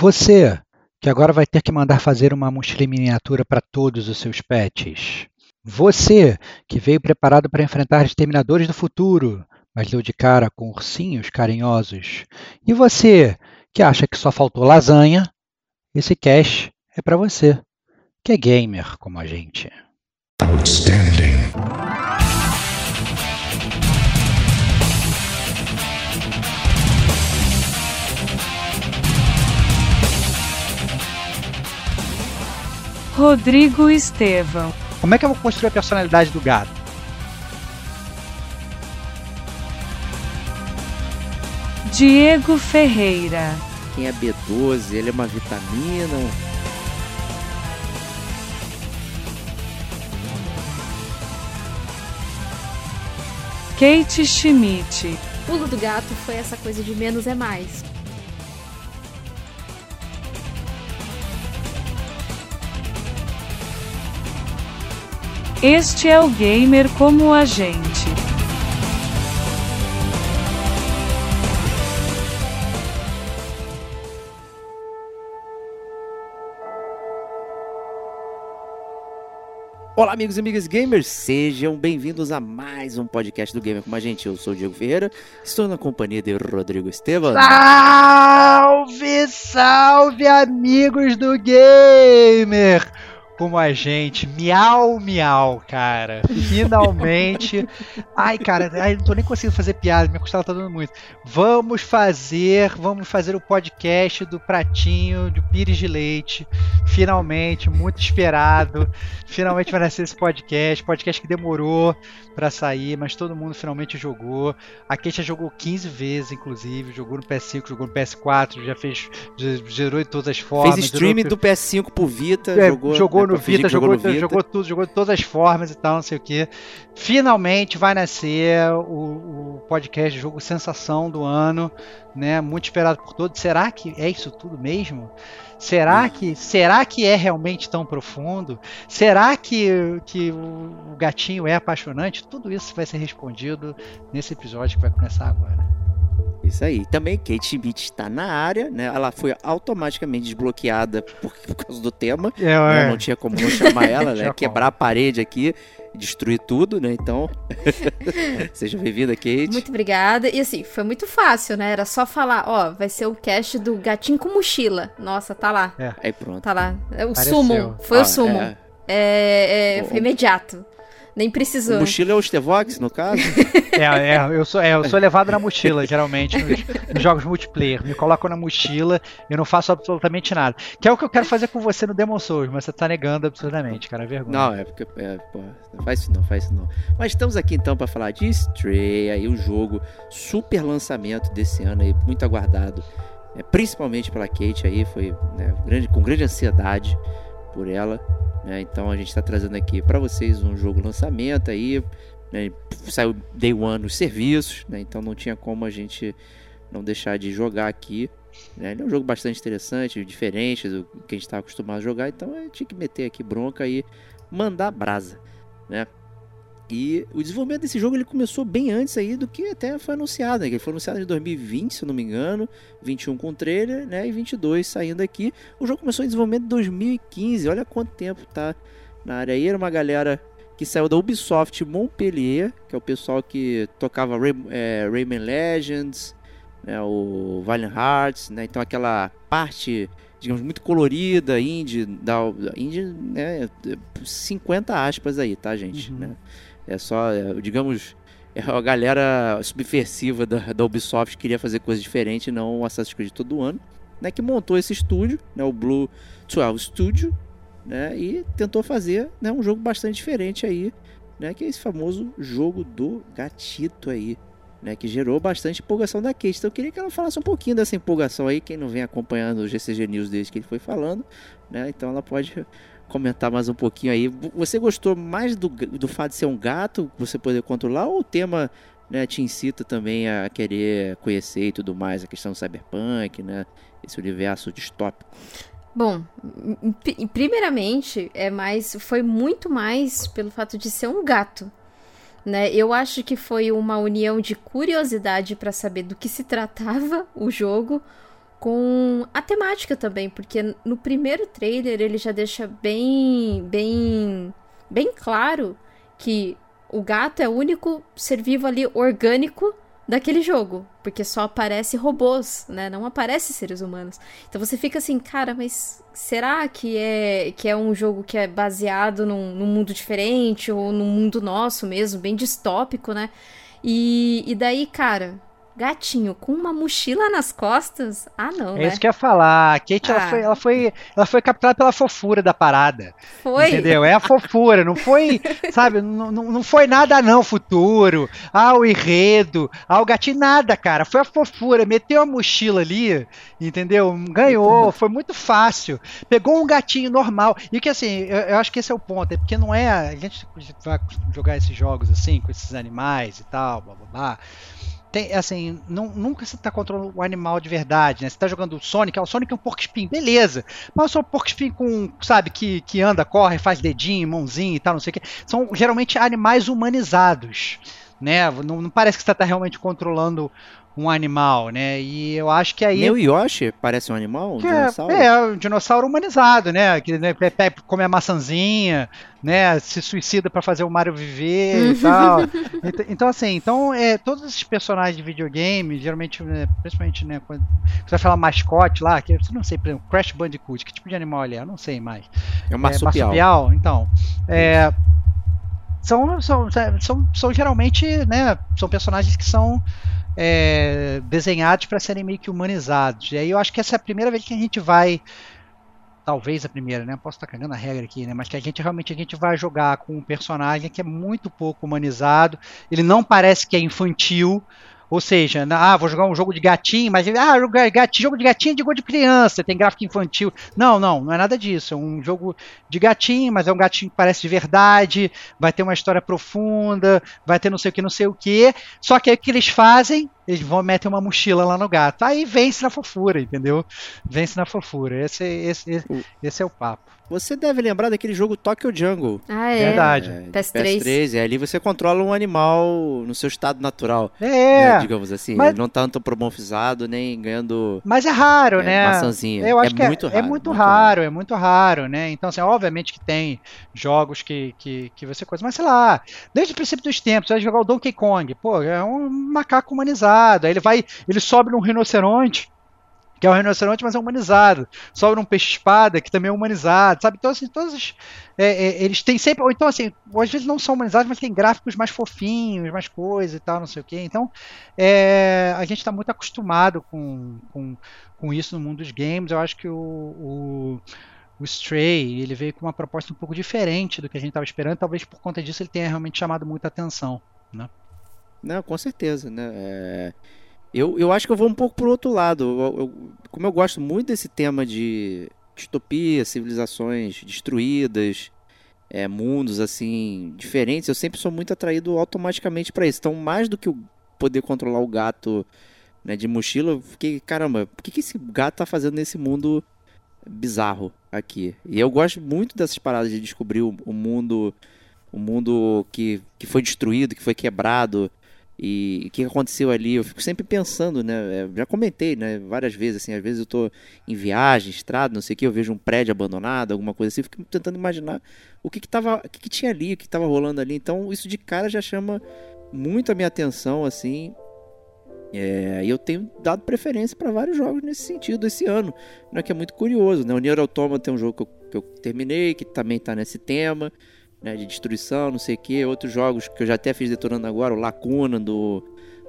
Você, que agora vai ter que mandar fazer uma mochila miniatura para todos os seus pets. Você, que veio preparado para enfrentar exterminadores do futuro, mas deu de cara com ursinhos carinhosos. E você, que acha que só faltou lasanha, esse cash é para você, que é gamer como a gente. Outstanding. Rodrigo Estevão. Como é que eu vou construir a personalidade do gato? Diego Ferreira. Quem é B12? Ele é uma vitamina? Kate Schmidt. Pulo do gato foi essa coisa de menos é mais. Este é o gamer como a gente. Olá, amigos e amigas gamers, sejam bem-vindos a mais um podcast do Gamer com a gente. Eu sou o Diego Ferreira, estou na companhia de Rodrigo Estevam. Salve, salve, amigos do Gamer! Como a gente. Miau, miau, cara. Finalmente. Ai, cara, ai, não tô nem conseguindo fazer piada, minha costela tá dando muito. Vamos fazer, vamos fazer o podcast do Pratinho de Pires de Leite. Finalmente, muito esperado. Finalmente vai nascer esse podcast. Podcast que demorou para sair, mas todo mundo finalmente jogou. A Kate jogou 15 vezes, inclusive. Jogou no PS5, jogou no PS4, já fez. Gerou de todas as formas. Fez streaming do PS5 pro Vita, é, jogou. Jogou no Vita, jogou, jogou, Vita. jogou tudo, jogou de todas as formas e tal, não sei o que. Finalmente vai nascer o, o podcast jogo sensação do ano, né? Muito esperado por todos. Será que é isso tudo mesmo? Será que, será que é realmente tão profundo? Será que, que o gatinho é apaixonante? Tudo isso vai ser respondido nesse episódio que vai começar agora. Isso aí. Também Kate Schmidt está na área, né? Ela foi automaticamente desbloqueada por, por causa do tema. É, né? Não tinha como não chamar ela, né? Quebrar a parede aqui, destruir tudo, né? Então, seja bem-vinda, Kate. Muito obrigada. E assim, foi muito fácil, né? Era só falar, ó, vai ser o cast do gatinho com mochila. Nossa, tá lá. É. Aí pronto. Tá lá. É o sumo. Foi ah, o sumo. É, é, é, foi imediato. Nem precisou. O mochila é o Stevox, no caso? é, é, eu sou, é, eu sou levado na mochila, geralmente, nos, nos, jogos multiplayer. Me colocam na mochila e eu não faço absolutamente nada. Que é o que eu quero fazer com você no Demon Souls, mas você tá negando absurdamente, cara. É vergonha. Não, é porque. É, porra, não faz isso não, faz isso não. Mas estamos aqui então para falar de Stray, aí o jogo super lançamento desse ano aí, muito aguardado. É, principalmente pela Kate aí, foi né, grande, com grande ansiedade por ela. Né? Então a gente está trazendo aqui para vocês um jogo lançamento aí. Né? Saiu Day One nos serviços, né? então não tinha como a gente não deixar de jogar aqui. Né? Ele é um jogo bastante interessante, diferente do que a gente está acostumado a jogar, então eu tinha que meter aqui bronca e mandar brasa. Né? E o desenvolvimento desse jogo ele começou bem antes aí do que até foi anunciado, né? Ele foi anunciado em 2020, se eu não me engano, 21 com trailer, né? E 22 saindo aqui. O jogo começou em desenvolvimento em 2015. Olha quanto tempo tá na área aí. Era uma galera que saiu da Ubisoft Montpellier, que é o pessoal que tocava Ray, é, Rayman Legends, né? O Valiant Hearts, né? Então aquela parte digamos, muito colorida, indie, da, indie, né, 50 aspas aí, tá, gente, uhum. né? É só, é, digamos, é a galera subversiva da, da Ubisoft queria fazer coisas diferentes, não o Assassin's Creed todo ano, né? Que montou esse estúdio, né? O Blue 12 Studio, né? E tentou fazer né, um jogo bastante diferente aí, né? Que é esse famoso jogo do gatito aí, né, que gerou bastante empolgação da Kate. Então eu queria que ela falasse um pouquinho dessa empolgação aí, quem não vem acompanhando o GCG News desde que ele foi falando, né? Então ela pode comentar mais um pouquinho aí. Você gostou mais do, do fato de ser um gato, você poder controlar, ou o tema né, te incita também a querer conhecer e tudo mais, a questão do cyberpunk, né? Esse universo distópico? Bom, primeiramente, é mais, foi muito mais pelo fato de ser um gato. Né? Eu acho que foi uma união de curiosidade para saber do que se tratava o jogo com a temática também, porque no primeiro trailer ele já deixa bem, bem, bem claro que o gato é o único ser vivo ali orgânico daquele jogo, porque só aparece robôs, né? Não aparece seres humanos. Então você fica assim, cara, mas será que é que é um jogo que é baseado num, num mundo diferente ou num mundo nosso mesmo, bem distópico, né? E, e daí, cara, gatinho com uma mochila nas costas? Ah, não, É né? isso que eu ia falar. A Kate, ela, Ah. foi, ela, foi, ela foi captada pela fofura da parada. Foi. Entendeu? É a fofura, não foi, sabe, não, não não foi nada não, futuro, ah, o enredo, ah, o gatinho, nada, cara, foi a fofura, meteu a mochila ali, entendeu? Ganhou, foi muito fácil, pegou um gatinho normal, e que assim, eu, eu acho que esse é o ponto, é porque não é, a gente vai jogar esses jogos assim, com esses animais e tal, blá blá blá, tem, assim, não- nunca você tá controlando o animal de verdade, né? Você tá jogando o Sonic, ah, o Sonic é um porco espinho, beleza. Mas eu sou um porco espinho com, sabe, que, que anda, corre, faz dedinho, mãozinha e tal, não sei o que. São geralmente animais humanizados, né? Não, não parece que você tá realmente controlando um animal, né? E eu acho que aí. Nem o Yoshi parece um animal, um que dinossauro. é, é, um dinossauro humanizado, né? Que né, come a maçãzinha, né? Se suicida pra fazer o Mario viver e tal. Então, então, assim, então, é, todos esses personagens de videogame, geralmente, né, principalmente, né, quando você vai falar mascote lá, que eu não sei, por exemplo, Crash Bandicoot, que tipo de animal ele é? Eu não sei mais. É um É, marsupial. então. É, são, são, são, são geralmente, né, são personagens que são é, desenhados para serem meio que humanizados. E aí eu acho que essa é a primeira vez que a gente vai talvez a primeira, né? Posso estar cagando a regra aqui, né? Mas que a gente realmente a gente vai jogar com um personagem que é muito pouco humanizado. Ele não parece que é infantil. Ou seja, ah, vou jogar um jogo de gatinho, mas ah, gatinho, jogo de gatinho é de jogo de criança, tem gráfico infantil. Não, não, não é nada disso. É um jogo de gatinho, mas é um gatinho que parece de verdade, vai ter uma história profunda, vai ter não sei o que, não sei o que. Só que aí o que eles fazem? Eles vão meter uma mochila lá no gato. Aí vence na fofura, entendeu? Vence na fofura. Esse, esse, esse, esse é o papo. Você deve lembrar daquele jogo Tokyo Jungle. Ah, é. Verdade. É, de PS3. PS3. E ali você controla um animal no seu estado natural. É, né, digamos assim. mas- Ele não tá antropomorfizado nem ganhando mas é raro, é, né? maçãzinha. Eu acho é que muito é, raro. é muito raro, é muito raro, né? Então, assim, obviamente que tem jogos que, que, que você coisa, mas sei lá, desde o princípio dos tempos, você vai jogar o Donkey Kong, pô, é um macaco humanizado, aí ele vai, ele sobe num rinoceronte, que é um rinoceronte, mas é humanizado, sobe num peixe-espada, que também é humanizado, sabe? Então, assim, todos os, é, é, eles têm sempre, ou então, assim, às vezes não são humanizados, mas tem gráficos mais fofinhos, mais coisa e tal, não sei o quê, então, é, a gente está muito acostumado com, com, com isso no mundo dos games. Eu acho que o, o, o Stray ele veio com uma proposta um pouco diferente do que a gente estava esperando. Talvez por conta disso ele tenha realmente chamado muita atenção. Não, com certeza, né? É, Eu, eu acho que eu vou um pouco pro outro lado. Eu- eu- como eu gosto muito desse tema de distopia, civilizações destruídas, é, mundos assim diferentes, eu sempre sou muito atraído automaticamente para isso. Então, mais do que o poder controlar o gato né, de mochila, eu fiquei, caramba, por que, que esse gato tá fazendo nesse mundo bizarro aqui? E eu gosto muito dessas paradas de descobrir o, o mundo, o mundo que, que foi destruído, que foi quebrado e o que aconteceu ali. Eu fico sempre pensando, né? é, Já comentei, né? Várias vezes, assim, às vezes eu tô em viagem, estrada, não sei o que, eu vejo um prédio abandonado, alguma coisa assim, eu fico tentando imaginar o que que tava, o que que tinha ali, o que que tava rolando ali. Então, isso de cara já chama muito a minha atenção, assim. É, eu tenho dado preferência para vários jogos nesse sentido esse ano, né, que é muito curioso, né? O Nier Automata é um jogo que eu, que eu terminei, que também tá nesse tema, né, de destruição, não sei o que. Outros jogos que eu já até fiz detonando agora, o Lacuna do,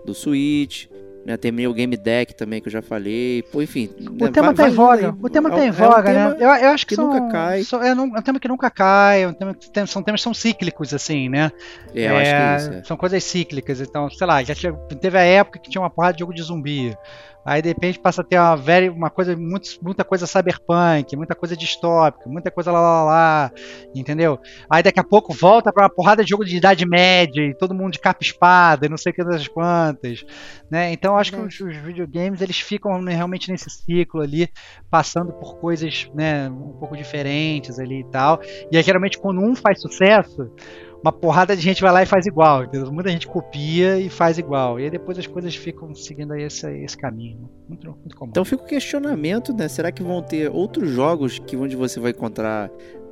do Switch, né? Terminei o Game Deck também, que eu já falei. Pô, enfim. O tema tá em voga. O tema tá em voga, né? Eu, eu acho que, que são, nunca cai. são- é, não- é um tema que nunca cai. é um tema que são temas que são cíclicos, assim, né? É, eu acho que é isso. é. São coisas cíclicas. Então, sei lá, já tinha- teve a época que tinha uma porrada de jogo de zumbi. Aí de repente passa a ter uma, velha, uma coisa, muito, muita coisa cyberpunk, muita coisa distópica, muita coisa lá lá lá, entendeu? Aí daqui a pouco volta pra uma porrada de jogo de idade média e todo mundo de capa espada e não sei o que das quantas, né? Então eu acho que os, os videogames eles ficam realmente nesse ciclo ali, passando por coisas, né, um pouco diferentes ali e tal. E aí, geralmente quando um faz sucesso, uma porrada de gente vai lá e faz igual. Entendeu? Muita gente copia e faz igual. E aí depois as coisas ficam seguindo aí esse, esse caminho. Muito, muito comum. Então fica o questionamento, né? Será que vão ter outros jogos que onde você vai encontrar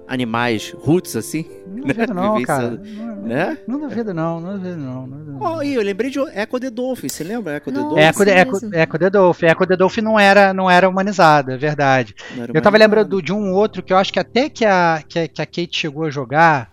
animais roots assim? não né? duvido não, cara. Não, Né? não duvido não, não duvido não. não duvido não. Oh, e eu lembrei de Echo the Dolphin, você lembra Echo the. Dolphin? Echo, the- isso Echo, mesmo. Echo the Dolphin. Echo the Dolphin não era, não era humanizada, é verdade. Era Eu tava lembrando de um outro que eu acho que até que a, que a, que a Kate chegou a jogar,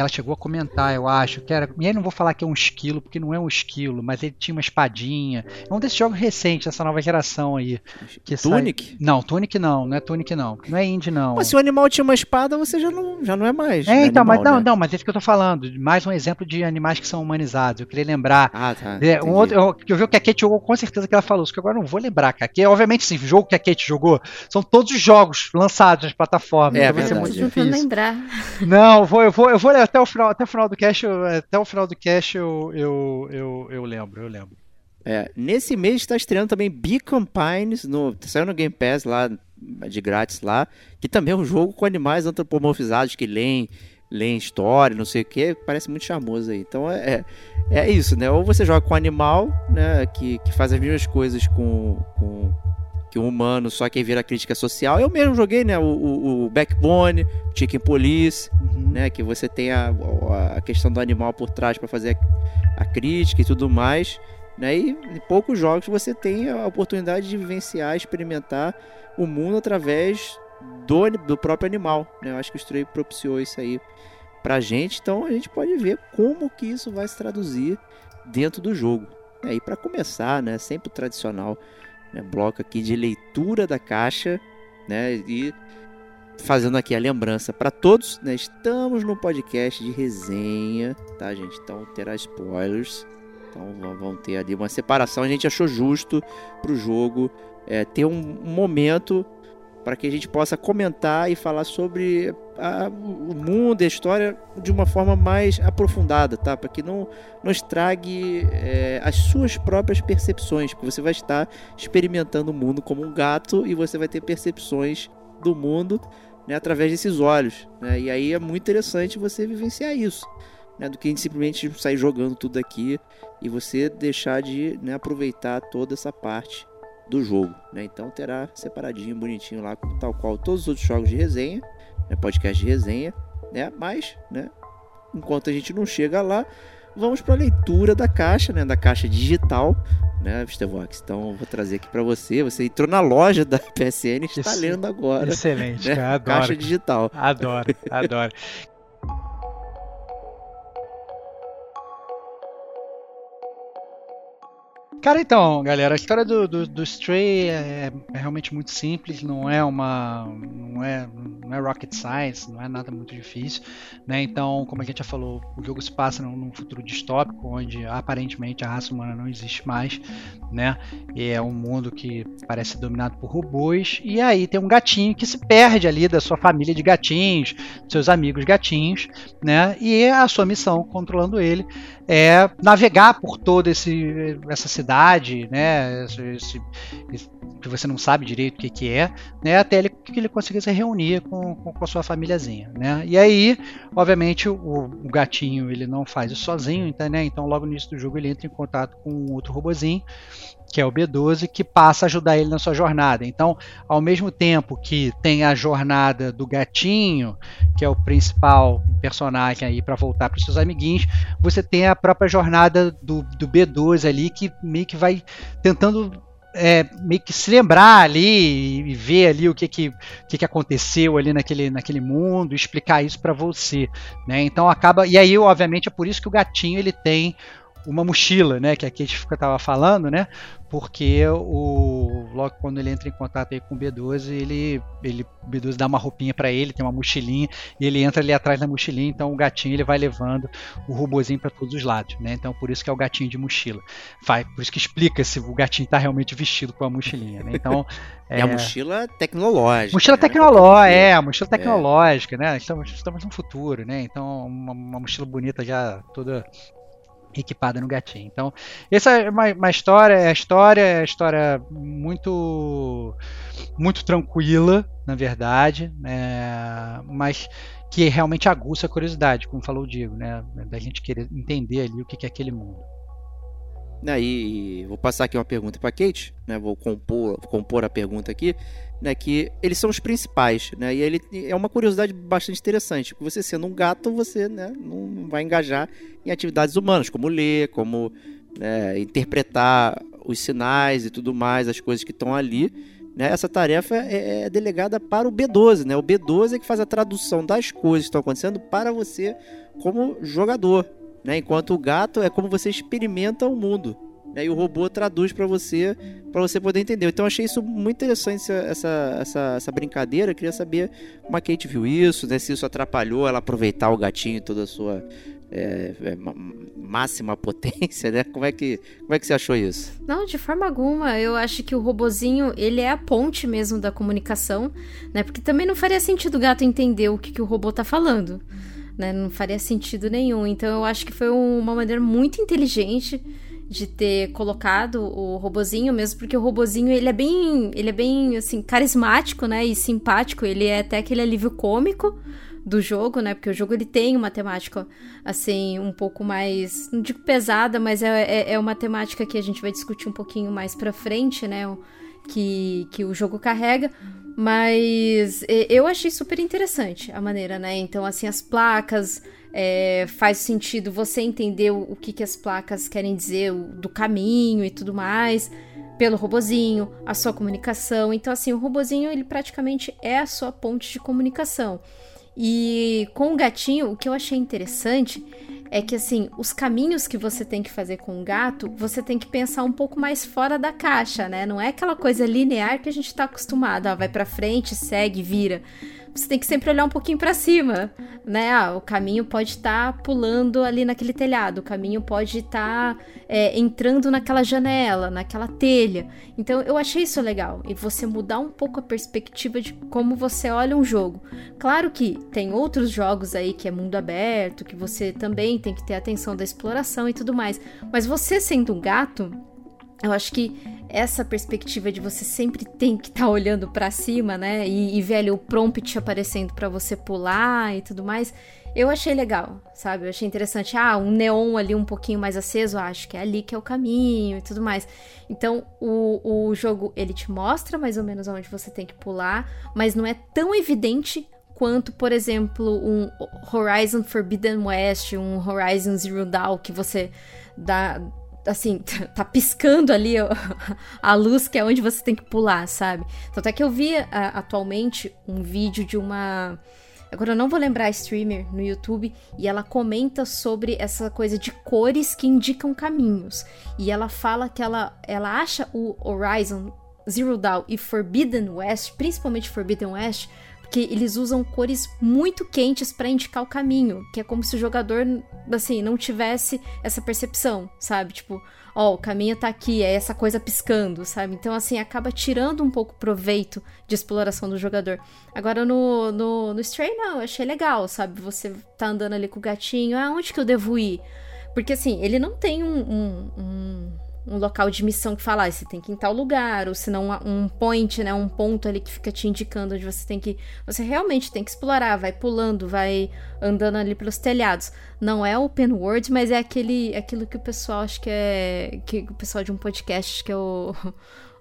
ela chegou a comentar, eu acho, que era. E aí não vou falar que é um esquilo, porque não é um esquilo, mas ele tinha uma espadinha. É um desses jogos recentes dessa nova geração aí. Que sai- Tunic? Não, Tunic não, não é Tunic não. Não é indie não. Mas se o animal tinha uma espada, você já não, já não é mais. É, então, mas animal, não, né? não, mas é isso que eu tô falando. Mais um exemplo de animais que são humanizados. Eu queria lembrar. Ah, tá. É, um outro, eu, eu vi o que a Kate jogou, com certeza que ela falou, só que agora eu não vou lembrar, cara. Que, obviamente, sim, o jogo que a Kate jogou são todos os jogos lançados nas plataformas. É, então vai ser muito difícil. lembrar. Não, eu vou, eu vou, eu vou ler até o final, até o final do cast, eu- até o final do cast eu, eu, eu, eu lembro, eu lembro. É, nesse mês está estreando também Beacon Pines, no, saiu no Game Pass lá, de grátis lá, que também é um jogo com animais antropomorfizados que leem, leem história, não sei o que, parece muito charmoso aí. Então é, é, é isso, né? Ou você joga com animal, né, que, que faz as mesmas coisas com, com que um humano, só que aí vira crítica social. Eu mesmo joguei, né, o, o, o Backbone, Chicken Police, Uhum. né? Que você tem a, a questão do animal por trás para fazer a, a crítica e tudo mais. Né? E em poucos jogos você tem a oportunidade de vivenciar, experimentar o mundo através do, do próprio animal. Né? Eu acho que o Stray propiciou isso aí pra gente. Então a gente pode ver como que isso vai se traduzir dentro do jogo. E aí para começar, né? Sempre o tradicional né? bloco aqui de leitura da caixa, né? E fazendo aqui a lembrança para todos, né? Estamos no podcast de resenha, tá, gente? Então terá spoilers. Então vão- ter ali uma separação. A gente achou justo pro jogo é, ter um momento para que a gente possa comentar e falar sobre a- o mundo e a história de uma forma mais aprofundada, tá? Para que não, não estrague é, as suas próprias percepções, porque você vai estar experimentando o mundo como um gato e você vai ter percepções do mundo né, através desses olhos. né? E aí é muito interessante você vivenciar isso. Né, do que a gente simplesmente sair jogando tudo aqui e você deixar de né, aproveitar toda essa parte do jogo. né? Então terá separadinho, bonitinho lá, tal qual todos os outros jogos de resenha, né, podcast de resenha, né? Mas, né, enquanto a gente não chega lá, vamos para a leitura da caixa, né, da caixa digital, né, Vistevox? Então vou trazer aqui para você. Você entrou na loja da PSN e está Isso. lendo agora. Excelente, né, adoro. Caixa digital. Adoro, adoro. Cara, então, galera, a história do, do, do Stray é, é realmente muito simples, não é uma. não é, não é rocket science, não é nada muito difícil. Né? Então, como a gente já falou, o jogo se passa num, num futuro distópico, onde aparentemente a raça humana não existe mais. Né? E é um mundo que parece dominado por robôs. E aí tem um gatinho que se perde ali da sua família de gatinhos, seus amigos gatinhos, né? E a sua missão, controlando ele, é navegar por toda essa cidade, né? Esse, esse- que você não sabe direito o que, que é, né? Até ele, que ele consiga se reunir com, com, com a sua famíliazinha, né? E aí, obviamente, o, o gatinho ele não faz isso sozinho, então, né? Então, logo no início do jogo ele entra em contato com outro robozinho que é o B12, que passa a ajudar ele na sua jornada. Então, ao mesmo tempo que tem a jornada do gatinho, que é o principal personagem aí para voltar para os seus amiguinhos, você tem a própria jornada do, do B12 ali, que meio que vai tentando é, meio que se lembrar ali e ver ali o que que, que, que aconteceu ali naquele, naquele mundo, explicar isso para você, né? Então acaba e aí obviamente é por isso que o gatinho ele tem uma mochila, né, que a Kate estava falando, né, porque o logo quando ele entra em contato aí com o B12, ele, ele o B12 dá uma roupinha para ele, tem uma mochilinha e ele entra ali atrás da mochilinha, então o gatinho ele vai levando o robozinho para todos os lados, né? Então por isso que é o gatinho de mochila. Vai, por isso que explica se o gatinho está realmente vestido com a mochilinha, né? Então É, a mochila tecnológica. Mochila né? tecnológica, é, a mochila tecnológica, né? Estamos, estamos no futuro, né? Então, uma, uma mochila bonita já toda equipada no gatinho. Então, essa é uma, uma história, é a história, é a história muito muito tranquila, na verdade, é, mas que realmente aguça a curiosidade, como falou o Diego, né, da gente querer entender ali o que é aquele mundo. Aí, vou passar aqui uma pergunta para Kate, né? Vou compor, compor a pergunta aqui, né? Que eles são os principais, né? E ele é uma curiosidade bastante interessante. Você sendo um gato, você, né? Não vai engajar em atividades humanas, como ler, como né, interpretar os sinais e tudo mais, as coisas que estão ali. Né? Essa tarefa é, é delegada para o B12, né? O B12 é que faz a tradução das coisas que estão acontecendo para você como jogador, né? Enquanto o gato é como você experimenta o mundo. Né? E o robô traduz para você, para você poder entender. Então achei isso muito interessante essa, essa, essa brincadeira. Eu queria saber como a Kate viu isso, né? Se isso atrapalhou ela aproveitar o gatinho toda a sua é, é, máxima potência, né? Como é que como é que você achou isso? Não, de forma alguma. Eu acho que o robozinho ele é a ponte mesmo da comunicação, né? Porque também não faria sentido o gato entender o que, que o robô tá falando né? Não faria sentido nenhum. Então eu acho que foi uma maneira muito inteligente de ter colocado o robozinho mesmo, porque o robozinho ele é bem, ele é bem assim carismático, né, e simpático, ele é até aquele alívio cômico do jogo, né? Porque o jogo ele tem uma temática assim um pouco mais, não digo pesada, mas é, é, é uma temática que a gente vai discutir um pouquinho mais para frente, né? Que, que o jogo carrega. Mas eu achei super interessante a maneira, né? Então, assim, as placas. É, faz sentido você entender o, que, que as placas querem dizer, o, do caminho e tudo mais, pelo robozinho, a sua comunicação. Então, assim, o robozinho, ele praticamente é a sua ponte de comunicação. E com o gatinho, o que eu achei interessante é que assim, os caminhos que você tem que fazer com o gato, você tem que pensar um pouco mais fora da caixa, né? Não é aquela coisa linear que a gente tá acostumado, ó, vai para frente, segue, vira você tem que sempre olhar um pouquinho para cima, né? Ah, o caminho pode estar tá pulando ali naquele telhado, o caminho pode estar tá, é, entrando naquela janela, naquela telha. Então eu achei isso legal e você mudar um pouco a perspectiva de como você olha um jogo. Claro que tem outros jogos aí que é mundo aberto, que você também tem que ter atenção da exploração e tudo mais, mas você sendo um gato, eu acho que essa perspectiva de você sempre tem que estar tá olhando para cima, né? E, e velho, o prompt aparecendo para você pular e tudo mais. Eu achei legal, sabe? Eu achei interessante. Ah, um neon ali um pouquinho mais aceso, acho que é ali que é o caminho e tudo mais. Então, o, o jogo, ele te mostra mais ou menos onde você tem que pular, mas não é tão evidente quanto, por exemplo, um Horizon Forbidden West, um Horizon Zero Dawn, que você dá, assim, tá piscando ali a luz que é onde você tem que pular, sabe? Tanto é que eu vi atualmente um vídeo de uma. Agora eu não vou lembrar a streamer no YouTube e ela comenta sobre essa coisa de cores que indicam caminhos. E ela fala que ela, ela acha o Horizon Zero Dawn e Forbidden West, principalmente Forbidden West, que eles usam cores muito quentes para indicar o caminho, que é como se o jogador assim não tivesse essa percepção, sabe? Tipo, ó, o caminho tá aqui, é essa coisa piscando, sabe? Então assim acaba tirando um pouco proveito de exploração do jogador. Agora no no, no Stray não, eu achei legal, sabe? Você tá andando ali com o gatinho, ah, onde que eu devo ir? Porque assim, ele não tem um, um, um um local de missão que fala, ah, você tem que ir em tal lugar, ou se não um point, né, um ponto ali que fica te indicando onde você tem que, você realmente tem que explorar, vai pulando, vai andando ali pelos telhados. Não é open world, mas é aquele, aquilo que o pessoal acho que é, que o pessoal de um podcast que é o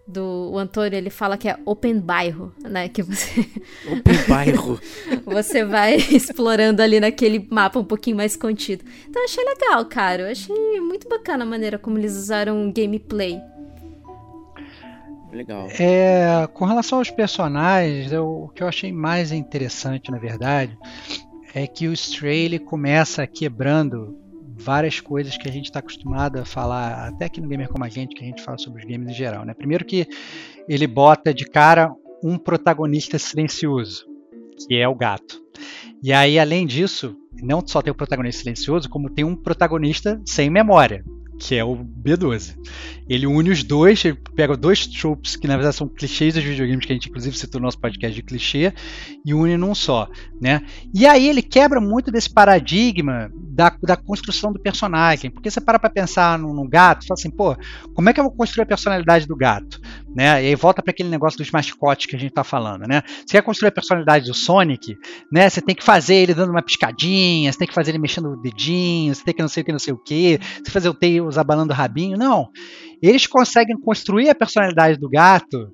do o Antônio, ele fala que é open bairro, né? Que você. Open bairro. você vai explorando ali naquele mapa um pouquinho mais contido. Então eu achei legal, cara. Eu achei muito bacana a maneira como eles usaram o gameplay. Legal. É, com relação aos personagens, eu, o que eu achei mais interessante, na verdade, é que o Stray ele começa quebrando várias coisas que a gente está acostumado a falar, até aqui no Gamer Como a Gente, que a gente fala sobre os games em geral. Né? Primeiro que ele bota de cara um protagonista silencioso, que é o gato. E aí, além disso, não só tem o protagonista silencioso, como tem um protagonista sem memória, que é o B12. ele une os dois, ele pega dois tropes que na verdade são clichês dos videogames que a gente inclusive citou no nosso podcast de clichê e une num só, né? E aí ele quebra muito desse paradigma da, da construção do personagem, porque você para para pensar no, no gato, fala assim, pô, como é que eu vou construir a personalidade do gato, né? E aí volta para aquele negócio dos mascotes que a gente tá falando, né? Você quer construir a personalidade do Sonic, né? Você tem que fazer ele dando uma piscadinha, você tem que fazer ele mexendo o dedinho, você tem que não sei o que, não sei o que, você fazer o Tails abalando o rabinho, não. Eles conseguem construir a personalidade do gato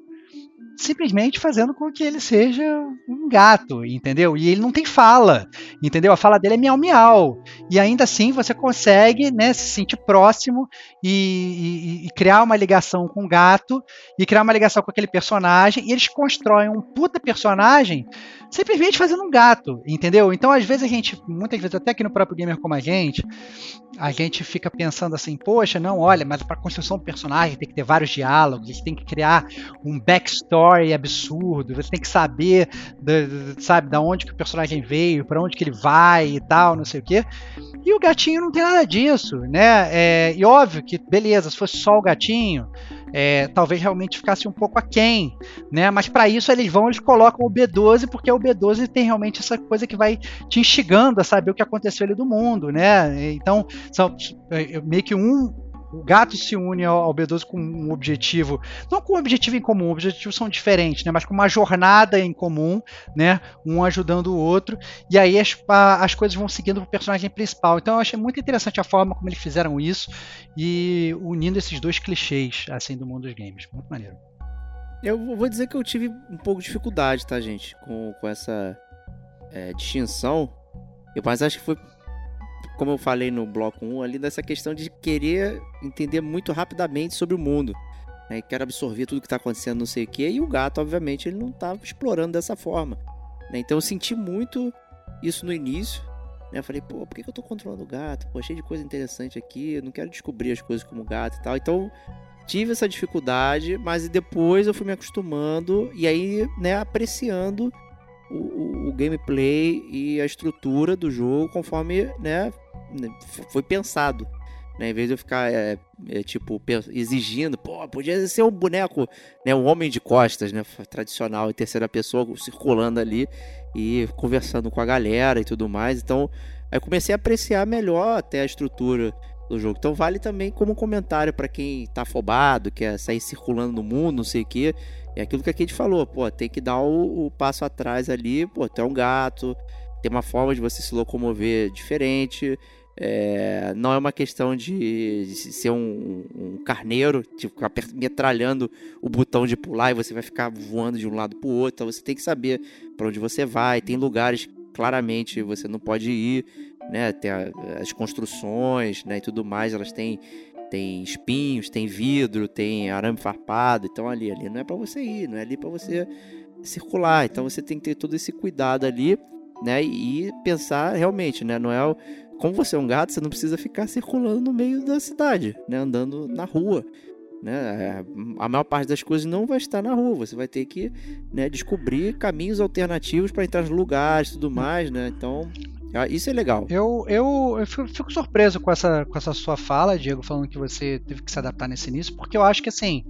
simplesmente fazendo com que ele seja um gato, entendeu? E ele não tem fala, entendeu? A fala dele é miau miau. E ainda assim você consegue né, se sentir próximo e, e, e, criar uma ligação com o gato e criar uma ligação com aquele personagem. E eles constroem um puta personagem simplesmente fazendo um gato, entendeu? Então às vezes a gente, muitas vezes até aqui no próprio gamer como a gente, a gente fica pensando assim, poxa, não, olha, mas para construção do personagem tem que ter vários diálogos, gente tem que criar um backstory absurdo, você tem que saber, sabe, da onde que o personagem veio, para onde que ele vai e tal, não sei o quê. E o gatinho não tem nada disso, né? É, e óbvio que, beleza, se fosse só o gatinho, é, talvez realmente ficasse um pouco aquém, né? Mas para isso eles vão, eles colocam o B12, porque o B12 tem realmente essa coisa que vai te instigando a saber o que aconteceu ali do mundo, né? Então, são é, meio que um o gato se une ao, B12 com um objetivo, não com um objetivo em comum, objetivos são diferentes, né, mas com uma jornada em comum, né, um ajudando o outro, e aí as, as coisas vão seguindo o personagem principal. Então eu achei muito interessante a forma como eles fizeram isso e unindo esses dois clichês assim do mundo dos games. Muito maneiro. Eu vou dizer que eu tive um pouco de dificuldade, tá, gente, com, com essa é, distinção. Eu, mas acho que foi como eu falei no bloco 1 ali, dessa questão de querer entender muito rapidamente sobre o mundo. Né? Quero absorver tudo que está acontecendo, não sei o quê. E o gato, obviamente, ele não estava explorando dessa forma. Né? Então eu senti muito isso no início. Né? Eu falei, pô, por que eu estou controlando o gato? Pô, cheio de coisa interessante aqui. Eu não quero descobrir as coisas como gato e tal. Então tive essa dificuldade, mas depois eu fui me acostumando e aí, né, apreciando o, o, gameplay e a estrutura do jogo conforme né, né, foi pensado. Né? Em vez de eu ficar, é, é, tipo, exigindo, pô, podia ser um boneco, né? Um homem de costas, né? Tradicional, em terceira pessoa, circulando ali e conversando com a galera e tudo mais. Então, aí comecei a apreciar melhor até a estrutura do jogo. Então, vale também como comentário para quem tá afobado, quer sair circulando no mundo, não sei o quê. É aquilo que a Kate falou, pô, tem que dar o, o passo atrás ali, pô, tem um gato, tem uma forma de você se locomover diferente. É, não é uma questão de, de ser um, um, carneiro, tipo, metralhando o botão de pular e você vai ficar voando de um lado para o outro. Então você tem que saber para onde você vai. Tem lugares claramente você não pode ir, né? Tem a, as construções, né? E tudo mais. Elas têm tem espinhos, tem vidro, tem arame farpado. Então ali, ali não é para você ir, não é ali para você circular. Então você tem que ter todo esse cuidado ali, né? E pensar realmente, né? Não é como você é um gato, você não precisa ficar circulando no meio da cidade, né? Andando na rua. Né? A maior parte das coisas não vai estar na rua. Você vai ter que né, descobrir caminhos alternativos para entrar nos lugares tudo mais, né? Então, isso é legal. Eu, eu, eu fico, fico, surpreso com essa, com essa sua fala, Diego, falando que você teve que se adaptar nesse início, porque eu acho que assim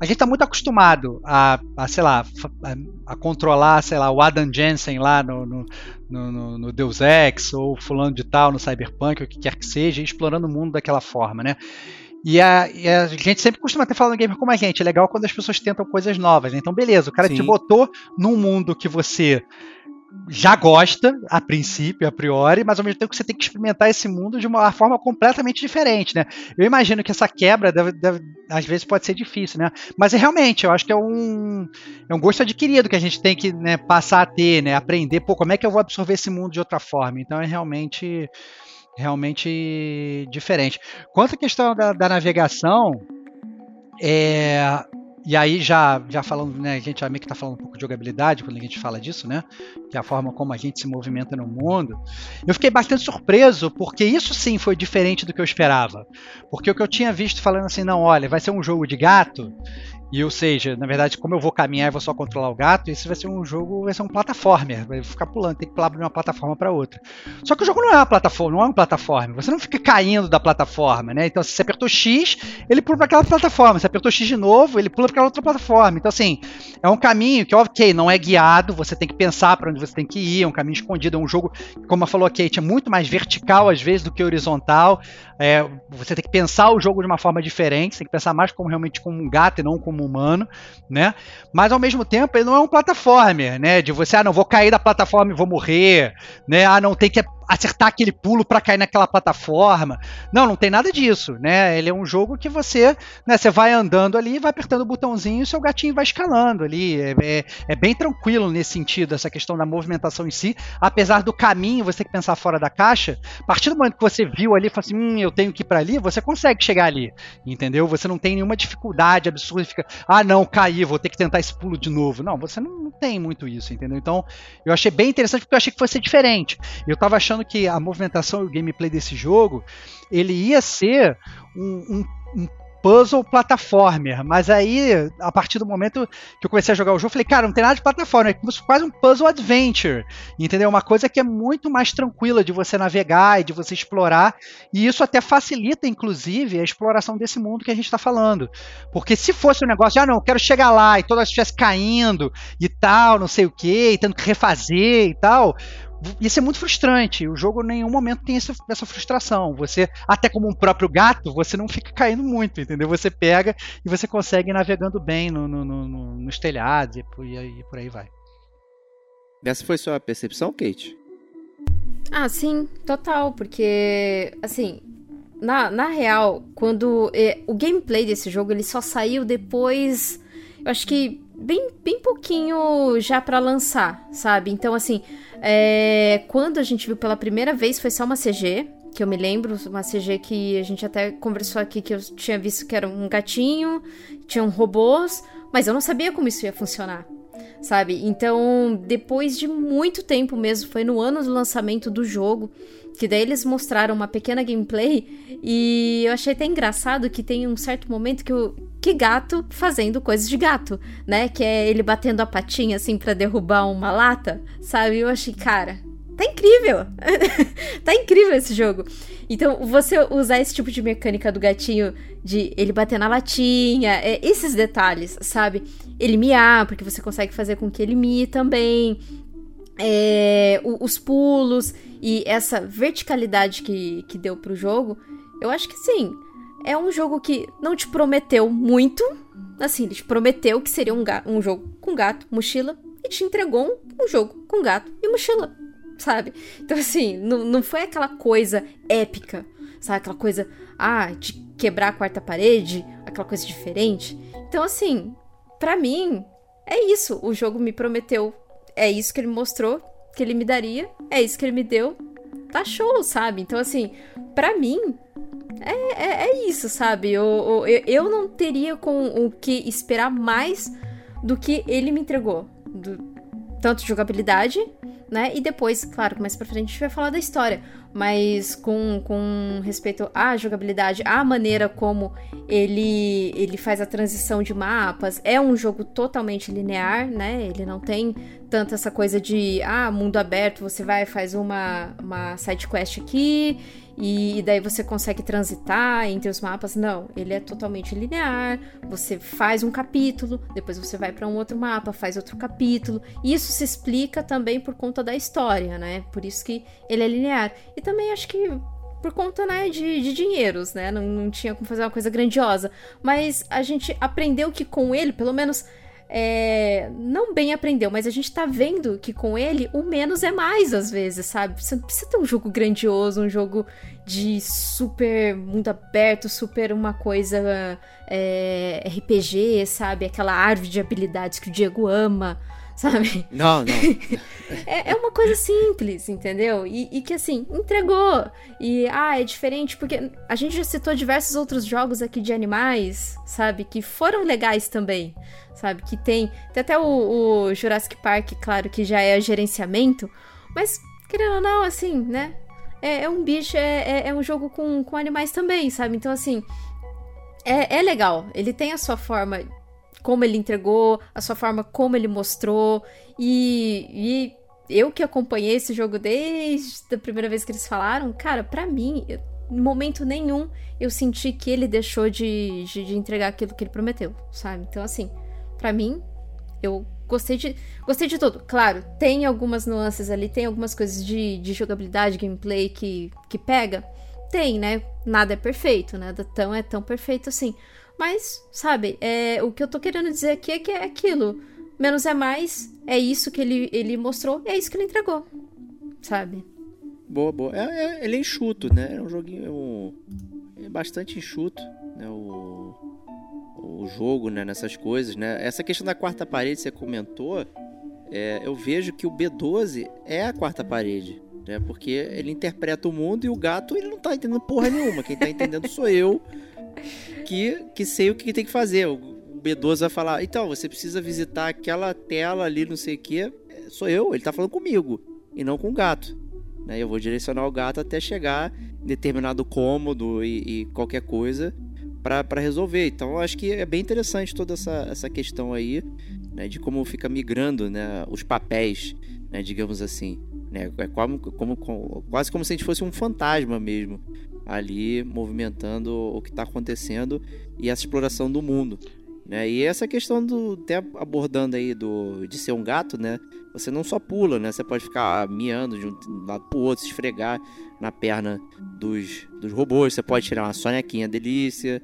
a gente está muito acostumado a, a sei lá, a, a, controlar, sei lá, o Adam Jensen lá no, no, no, no, Deus Ex, ou fulano de tal no Cyberpunk, o que quer que seja, explorando o mundo daquela forma, né? E a, e a, gente sempre costuma ter falado no gamer como a gente. É legal quando as pessoas tentam coisas novas. Né? Então, beleza, o cara Sim. te botou num mundo que você já gosta, a princípio, a priori, mas ao mesmo tempo que você tem que experimentar esse mundo de uma forma completamente diferente, né? Eu imagino que essa quebra deve, deve, às vezes pode ser difícil, né? Mas é realmente, eu acho que é um, é um gosto adquirido que a gente tem que né, passar a ter, né? Aprender, pô, como é que eu vou absorver esse mundo de outra forma? Então é realmente, realmente diferente. Quanto à questão da, da navegação, é, e aí, já, já falando, né, a gente já meio que está falando um pouco de jogabilidade quando a gente fala disso, né? Que é a forma como a gente se movimenta no mundo. Eu fiquei bastante surpreso, porque isso sim foi diferente do que eu esperava. Porque o que eu tinha visto falando assim, não, olha, vai ser um jogo de gato, E ou seja, na verdade, como eu vou caminhar e vou só controlar o gato, esse vai ser um jogo, vai ser um plataformer, vai ficar pulando, tem que pular de uma plataforma para outra. Só que o jogo não é uma plataforma, não é uma plataforma. Você não fica caindo da plataforma, né? Então, se você apertou X, ele pula para aquela plataforma. Se apertou X de novo, ele pula para aquela outra plataforma. Então, assim, é um caminho que, ok, não é guiado, você tem que pensar para onde você tem que ir, é um caminho escondido, é um jogo, como falou a Kate, é muito mais vertical às vezes do que horizontal. É, você tem que pensar o jogo de uma forma diferente, você tem que pensar mais como realmente como um gato e não como um humano, né? Mas ao mesmo tempo ele não é um plataformer, né? De você, ah, não vou cair da plataforma e vou morrer, né? Ah, não tem que acertar aquele pulo para cair naquela plataforma. Não, não tem nada disso, né? Ele é um jogo que você, né, você vai andando ali, vai apertando o botãozinho e seu gatinho vai escalando ali. É, é, é, bem tranquilo nesse sentido, essa questão da movimentação em si. Apesar do caminho, você tem que pensar fora da caixa. A partir do momento que você viu ali e assim, hum, eu tenho que ir para ali, você consegue chegar ali, entendeu? Você não tem nenhuma dificuldade absurda, fica, ah, não, caí, vou ter que tentar esse pulo de novo. Não, você não, não tem muito isso, entendeu? Então, eu achei bem interessante porque eu achei que fosse diferente. Eu tava achando achando que a movimentação e o gameplay desse jogo ele ia ser um, um, um puzzle plataformer, mas aí, a partir do momento que eu comecei a jogar o jogo, falei, cara, não tem nada de plataforma, é quase um puzzle adventure, entendeu? Uma coisa que é muito mais tranquila de você navegar e de você explorar, e isso até facilita, inclusive, a exploração desse mundo que a gente está falando. Porque se fosse um negócio, ah, não, eu quero chegar lá e todas estivesse caindo e tal, não sei o que, tendo que refazer e tal, isso é muito frustrante. O jogo em nenhum momento tem essa, essa, frustração. Você, até como um próprio gato, você não fica caindo muito, entendeu? Você pega e você consegue ir navegando bem no, no, no, nos telhados e por, e por aí vai. Essa foi sua percepção, Kate? Ah, sim, total, porque, assim, na, na real, quando é, o gameplay desse jogo ele só saiu depois, eu acho que bem, bem pouquinho já para lançar, sabe? Então, assim, é, quando a gente viu pela primeira vez foi só uma CG, que eu me lembro, uma CG que a gente até conversou aqui, que eu tinha visto que era um gatinho, tinham robôs, mas eu não sabia como isso ia funcionar, sabe? Então, depois de muito tempo mesmo, foi no ano do lançamento do jogo, que daí eles mostraram uma pequena gameplay e eu achei até engraçado que tem um certo momento que o que gato fazendo coisas de gato, né? Que é ele batendo a patinha assim para derrubar uma lata, sabe? Eu achei, cara, tá incrível. tá incrível esse jogo. Então, você usar esse tipo de mecânica do gatinho de ele bater na latinha, é, esses detalhes, sabe? Ele miar, porque você consegue fazer com que ele mie também. É, os pulos e essa verticalidade que, que deu pro jogo, eu acho que sim. É um jogo que não te prometeu muito. Assim, ele te prometeu que seria um, um jogo com gato, mochila, e te entregou um, um jogo com gato e mochila, sabe? Então, assim, não, não foi aquela coisa épica, sabe? Aquela coisa, ah, de quebrar a quarta parede, aquela coisa diferente. Então, assim, para mim, é isso. O jogo me prometeu. É isso que ele mostrou que ele me daria, é isso que ele me deu, tá show, sabe? Então, assim, para mim, é, é, é, isso, sabe? Eu, eu, eu não teria com o que esperar mais do que ele me entregou. Do, tanto de jogabilidade, né? E depois, claro, mais pra frente a gente vai falar da história mas com, com respeito à jogabilidade, à maneira como ele, ele faz a transição de mapas, é um jogo totalmente linear, né? Ele não tem tanto essa coisa de, ah, mundo aberto, você vai faz uma, uma side quest aqui e daí você consegue transitar entre os mapas. Não, ele é totalmente linear. Você faz um capítulo, depois você vai para um outro mapa, faz outro capítulo. Isso se explica também por conta da história, né? Por isso que ele é linear. E também acho que por conta né, de, de dinheiros, né? Não, não tinha como fazer uma coisa grandiosa. Mas a gente aprendeu que com ele, pelo menos é, não bem aprendeu, mas a gente tá vendo que com ele o menos é mais às vezes, sabe? Você não precisa ter um jogo grandioso, um jogo de super mundo aberto, super uma coisa é, RPG, sabe? Aquela árvore de habilidades que o Diego ama sabe? Não, não. é, é, uma coisa simples, entendeu? E, e, que assim, entregou. E, ah, é diferente, porque a gente já citou diversos outros jogos aqui de animais, sabe? Que foram legais também, sabe? Que tem. Tem até o, o Jurassic Park, claro, que já é gerenciamento, mas, querendo ou não, assim, né? É, é um bicho, é, é, é um jogo com, com animais também, sabe? Então, assim. É, é legal. Ele tem a sua forma como ele entregou, a sua forma como ele mostrou. E, e eu que acompanhei esse jogo desde a primeira vez que eles falaram, cara, para mim, em momento nenhum eu senti que ele deixou de, de, de entregar aquilo que ele prometeu, sabe? Então, assim, para mim, eu gostei de, gostei de tudo. Claro, tem algumas nuances ali, tem algumas coisas de, de jogabilidade, gameplay que, que pega. Tem, né? Nada é perfeito, nada tão é tão perfeito assim. Mas, sabe, é, o que eu tô querendo dizer aqui é que é aquilo. Menos é mais, é isso que ele, ele mostrou, é isso que ele entregou. Sabe? Boa, boa. É, é, ele é enxuto, né? É um joguinho. É, um, é bastante enxuto, né? O, o jogo, né? Nessas coisas, né? Essa questão da quarta parede, você comentou. É, eu vejo que o B12 é a quarta parede. Né? Porque ele interpreta o mundo e o gato ele não tá entendendo porra nenhuma. Quem tá entendendo sou eu que, que sei o que tem que fazer. O B12 vai falar, então, você precisa visitar aquela tela ali, não sei o que. Sou eu, ele tá falando comigo, e não com o gato. Né? Eu vou direcionar o gato até chegar em determinado cômodo e, e qualquer coisa para resolver. Então, eu acho que é bem interessante toda essa, essa questão aí, né, de como fica migrando né, os papéis, né, digamos assim. Né? É como, como, quase como se a gente fosse um fantasma mesmo ali movimentando o que está acontecendo e essa exploração do mundo. Né? E essa questão do até abordando aí do de ser um gato, né? Você não só pula, né? Você pode ficar miando de um lado pro outro, se esfregar na perna dos, dos robôs. Você pode tirar uma sonequinha delícia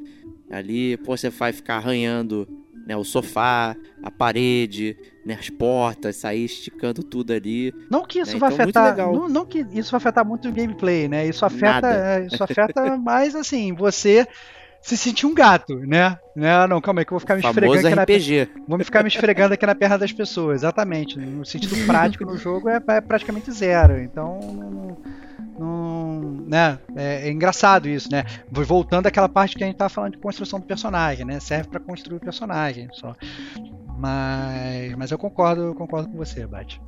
ali. Pô, você vai ficar arranhando né, o sofá, a parede, né, as portas, sair esticando tudo ali. Não que isso né? vai então, afetar, não, não, que isso vai afetar muito o gameplay, né? Isso afeta, é, isso afeta mais assim, você se sentir um gato, né? né? Ah, não, calma aí que eu vou ficar me Famoso esfregando RPG. aqui na Vou me ficar me esfregando aqui na perna das pessoas, exatamente. No sentido prático no jogo é, é praticamente zero. Então, não, não, né? É, é, engraçado isso, né? Voltando àquela parte que a gente tava falando de construção do personagem, né? Serve para construir o personagem só. Mas, mas eu concordo, eu concordo com você, Bate.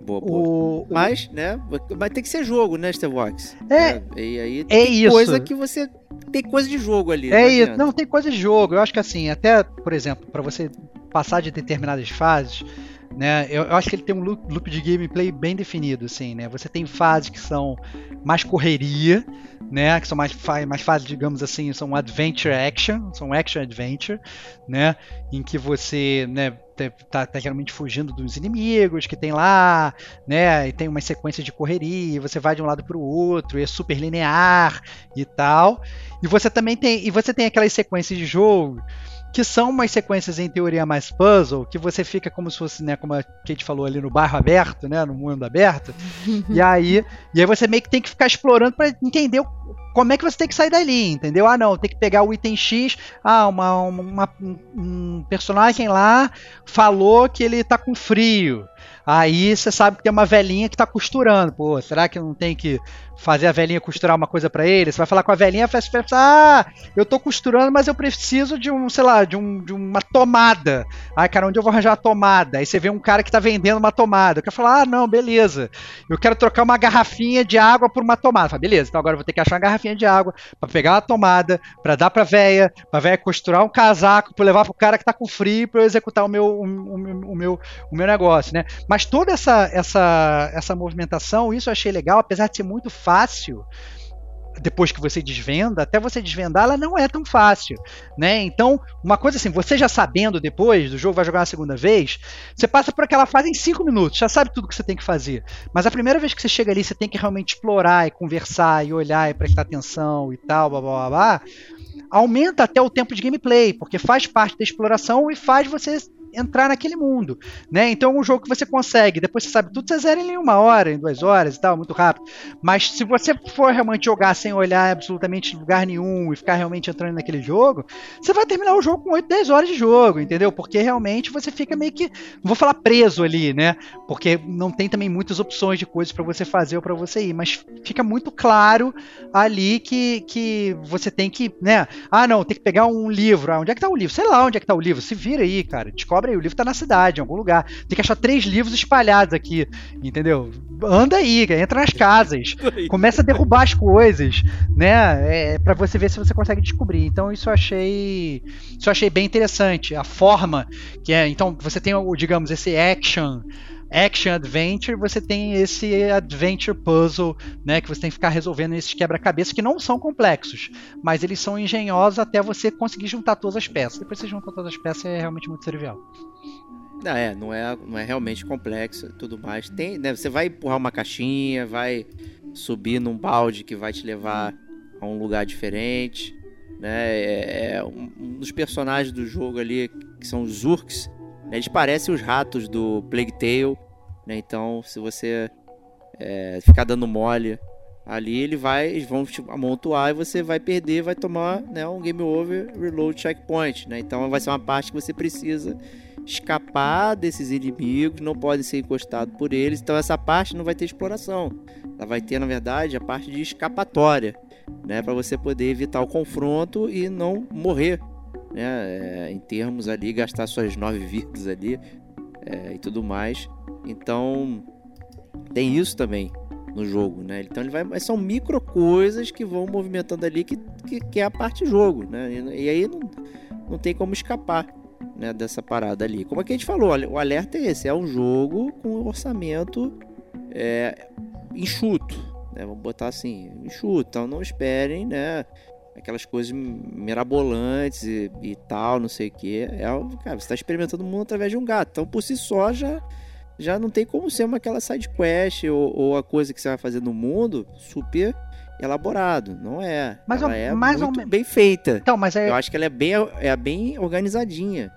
Boa, boa. O, mas, né? Vai ter que ser jogo, né, Stevox? É. é e aí é tem isso. coisa que você tem coisa de jogo ali. É isso. Não, tem coisa de jogo. Eu acho que assim, até, por exemplo, para você passar de determinadas fases, né? Eu, eu, acho que ele tem um loop, loop, de gameplay bem definido, assim, né? Você tem fases que são mais correria, né? Que são mais, mais fases, digamos assim, são adventure action, são action adventure, né? Em que você, né? Tá, tá geralmente fugindo dos inimigos que tem lá, né? E tem uma sequência de correria, e você vai de um lado para o outro, e é super linear e tal. E você também tem, e você tem aquelas sequências de jogo que são umas sequências em teoria mais puzzle, que você fica como se fosse, né, como a Kate falou ali no bairro aberto, né, no mundo aberto. e aí, e aí você meio que tem que ficar explorando para entender como é que você tem que sair dali, entendeu? Ah, não, tem que pegar o item X. Ah, uma, uma um personagem lá falou que ele tá com frio. Aí você sabe que tem uma velhinha que tá costurando. Pô, será que não tem que fazer a velhinha costurar uma coisa para ele? Você vai falar com a velhinha, vai pensar, ah, eu tô costurando, mas eu preciso de um, sei lá, de, um, de uma tomada. Ai, cara, onde eu vou arranjar a tomada? Aí você vê um cara que tá vendendo uma tomada. Eu quero falar, ah, não, beleza. Eu quero trocar uma garrafinha de água por uma tomada. Fala, beleza, então agora eu vou ter que achar uma garrafinha de água para pegar a tomada, para dar pra véia, pra véia costurar um casaco, pra levar pro cara que tá com frio pra eu executar o meu, o, o, o meu, o meu negócio, né? Mas toda essa, essa, essa movimentação, isso eu achei legal, apesar de ser muito fácil fácil depois que você desvenda, até você desvendar, ela não é tão fácil, né? Então, uma coisa assim, você já sabendo depois do jogo, vai jogar uma segunda vez, você passa por aquela fase em cinco minutos, já sabe tudo que você tem que fazer. Mas a primeira vez que você chega ali, você tem que realmente explorar e conversar e olhar e prestar atenção e tal, blá blá blá, blá aumenta até o tempo de gameplay, porque faz parte da exploração e faz você entrar naquele mundo, né? Então é um jogo que você consegue, depois você sabe tudo, você zera em uma hora, em duas horas e tal, muito rápido. Mas se você for realmente jogar sem olhar absolutamente lugar nenhum e ficar realmente entrando naquele jogo, você vai terminar o jogo com 8, 10 horas de jogo, entendeu? Porque realmente você fica meio que, vou falar preso ali, né? Porque não tem também muitas opções de coisas para você fazer ou para você ir, mas fica muito claro ali que, que você tem que, né? Ah, não, tem que pegar um livro. Ah, onde é que tá o livro? Sei lá onde é que tá o livro. Se vira aí, cara. Descobre descobre, aí o livro tá na cidade, em algum lugar. Tem que achar três livros espalhados aqui, entendeu? Anda aí, entra nas casas, começa a derrubar as coisas, né? É, para você ver se você consegue descobrir. Então isso eu achei, isso eu achei bem interessante. A forma que é, então você tem o, digamos, esse action action adventure, você tem esse adventure puzzle, né, que você tem que ficar resolvendo esses quebra-cabeça que não são complexos, mas eles são engenhosos até você conseguir juntar todas as peças. Depois você junta todas as peças é realmente muito trivial. Não, é, não é, não é realmente complexo tudo mais. Tem, né, você vai empurrar uma caixinha, vai subir num balde que vai te levar a um lugar diferente, né? É, é um, um dos personagens do jogo ali, que são os Urks? Eles parecem os ratos do Plague Tale, né? Então, se você é, ficar dando mole ali, ele vai, eles vão te amontoar e você vai perder, vai tomar né, um game over, reload checkpoint, né? Então, vai ser uma parte que você precisa escapar desses inimigos, não podem ser encostados por eles. Então, essa parte não vai ter exploração. Ela vai ter, na verdade, a parte de escapatória, né? Para você poder evitar o confronto e não morrer né, é, em termos ali, gastar suas nove vidas ali é, e tudo mais. Então tem isso também no jogo, né? Então ele vai, são micro coisas que vão movimentando ali que, que, que é a parte jogo, né? E, e, aí não, não tem como escapar né, dessa parada ali. Como é que a gente falou, o alerta é esse, é um jogo com orçamento é, enxuto, né? Vamos botar assim, enxuto. Então não esperem, né? Aquelas coisas mirabolantes e, e tal, não sei o que. É, cara, você está experimentando o mundo através de um gato. Então, por si só, já, já não tem como ser uma aquela side quest ou, ou a coisa que você vai fazer no mundo super elaborado, não é. Mas, ela é mais muito bem feita. Então, mas é... Eu acho que ela é bem, é bem organizadinha.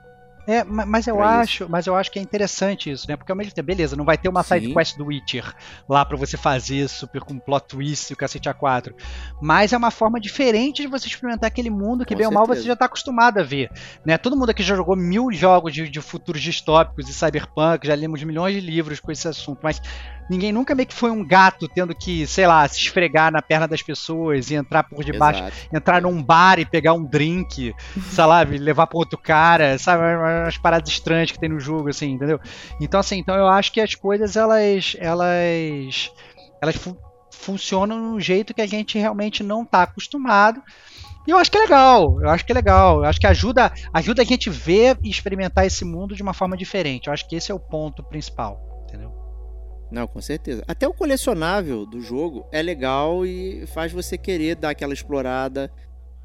É, mas eu acho, isso. mas eu acho que é interessante isso, né? Porque ao mesmo tempo, beleza, não vai ter uma side quest do Witcher lá para você fazer super com plot twist e o cacete A4. Mas é uma forma diferente de você experimentar aquele mundo que, com bem certeza. ou mal, você já tá acostumado a ver. Né? Todo mundo aqui já jogou mil jogos de, de futuros distópicos e cyberpunk, já lemos milhões de livros com esse assunto, mas ninguém nunca meio que foi um gato tendo que, sei lá, se esfregar na perna das pessoas e entrar por debaixo, Exato. entrar num bar e pegar um drink, sabe, levar para outro cara, sabe, umas paradas estranhas que tem no jogo, assim, entendeu? Então, assim, então eu acho que as coisas, elas, elas, elas fu funcionam de um jeito que a gente realmente não tá acostumado. E eu acho que é legal, eu acho que é legal, eu acho que ajuda, ajuda a gente ver e experimentar esse mundo de uma forma diferente. Eu acho que esse é o ponto principal, entendeu? Não, com certeza. Até o colecionável do jogo é legal e faz você querer dar aquela explorada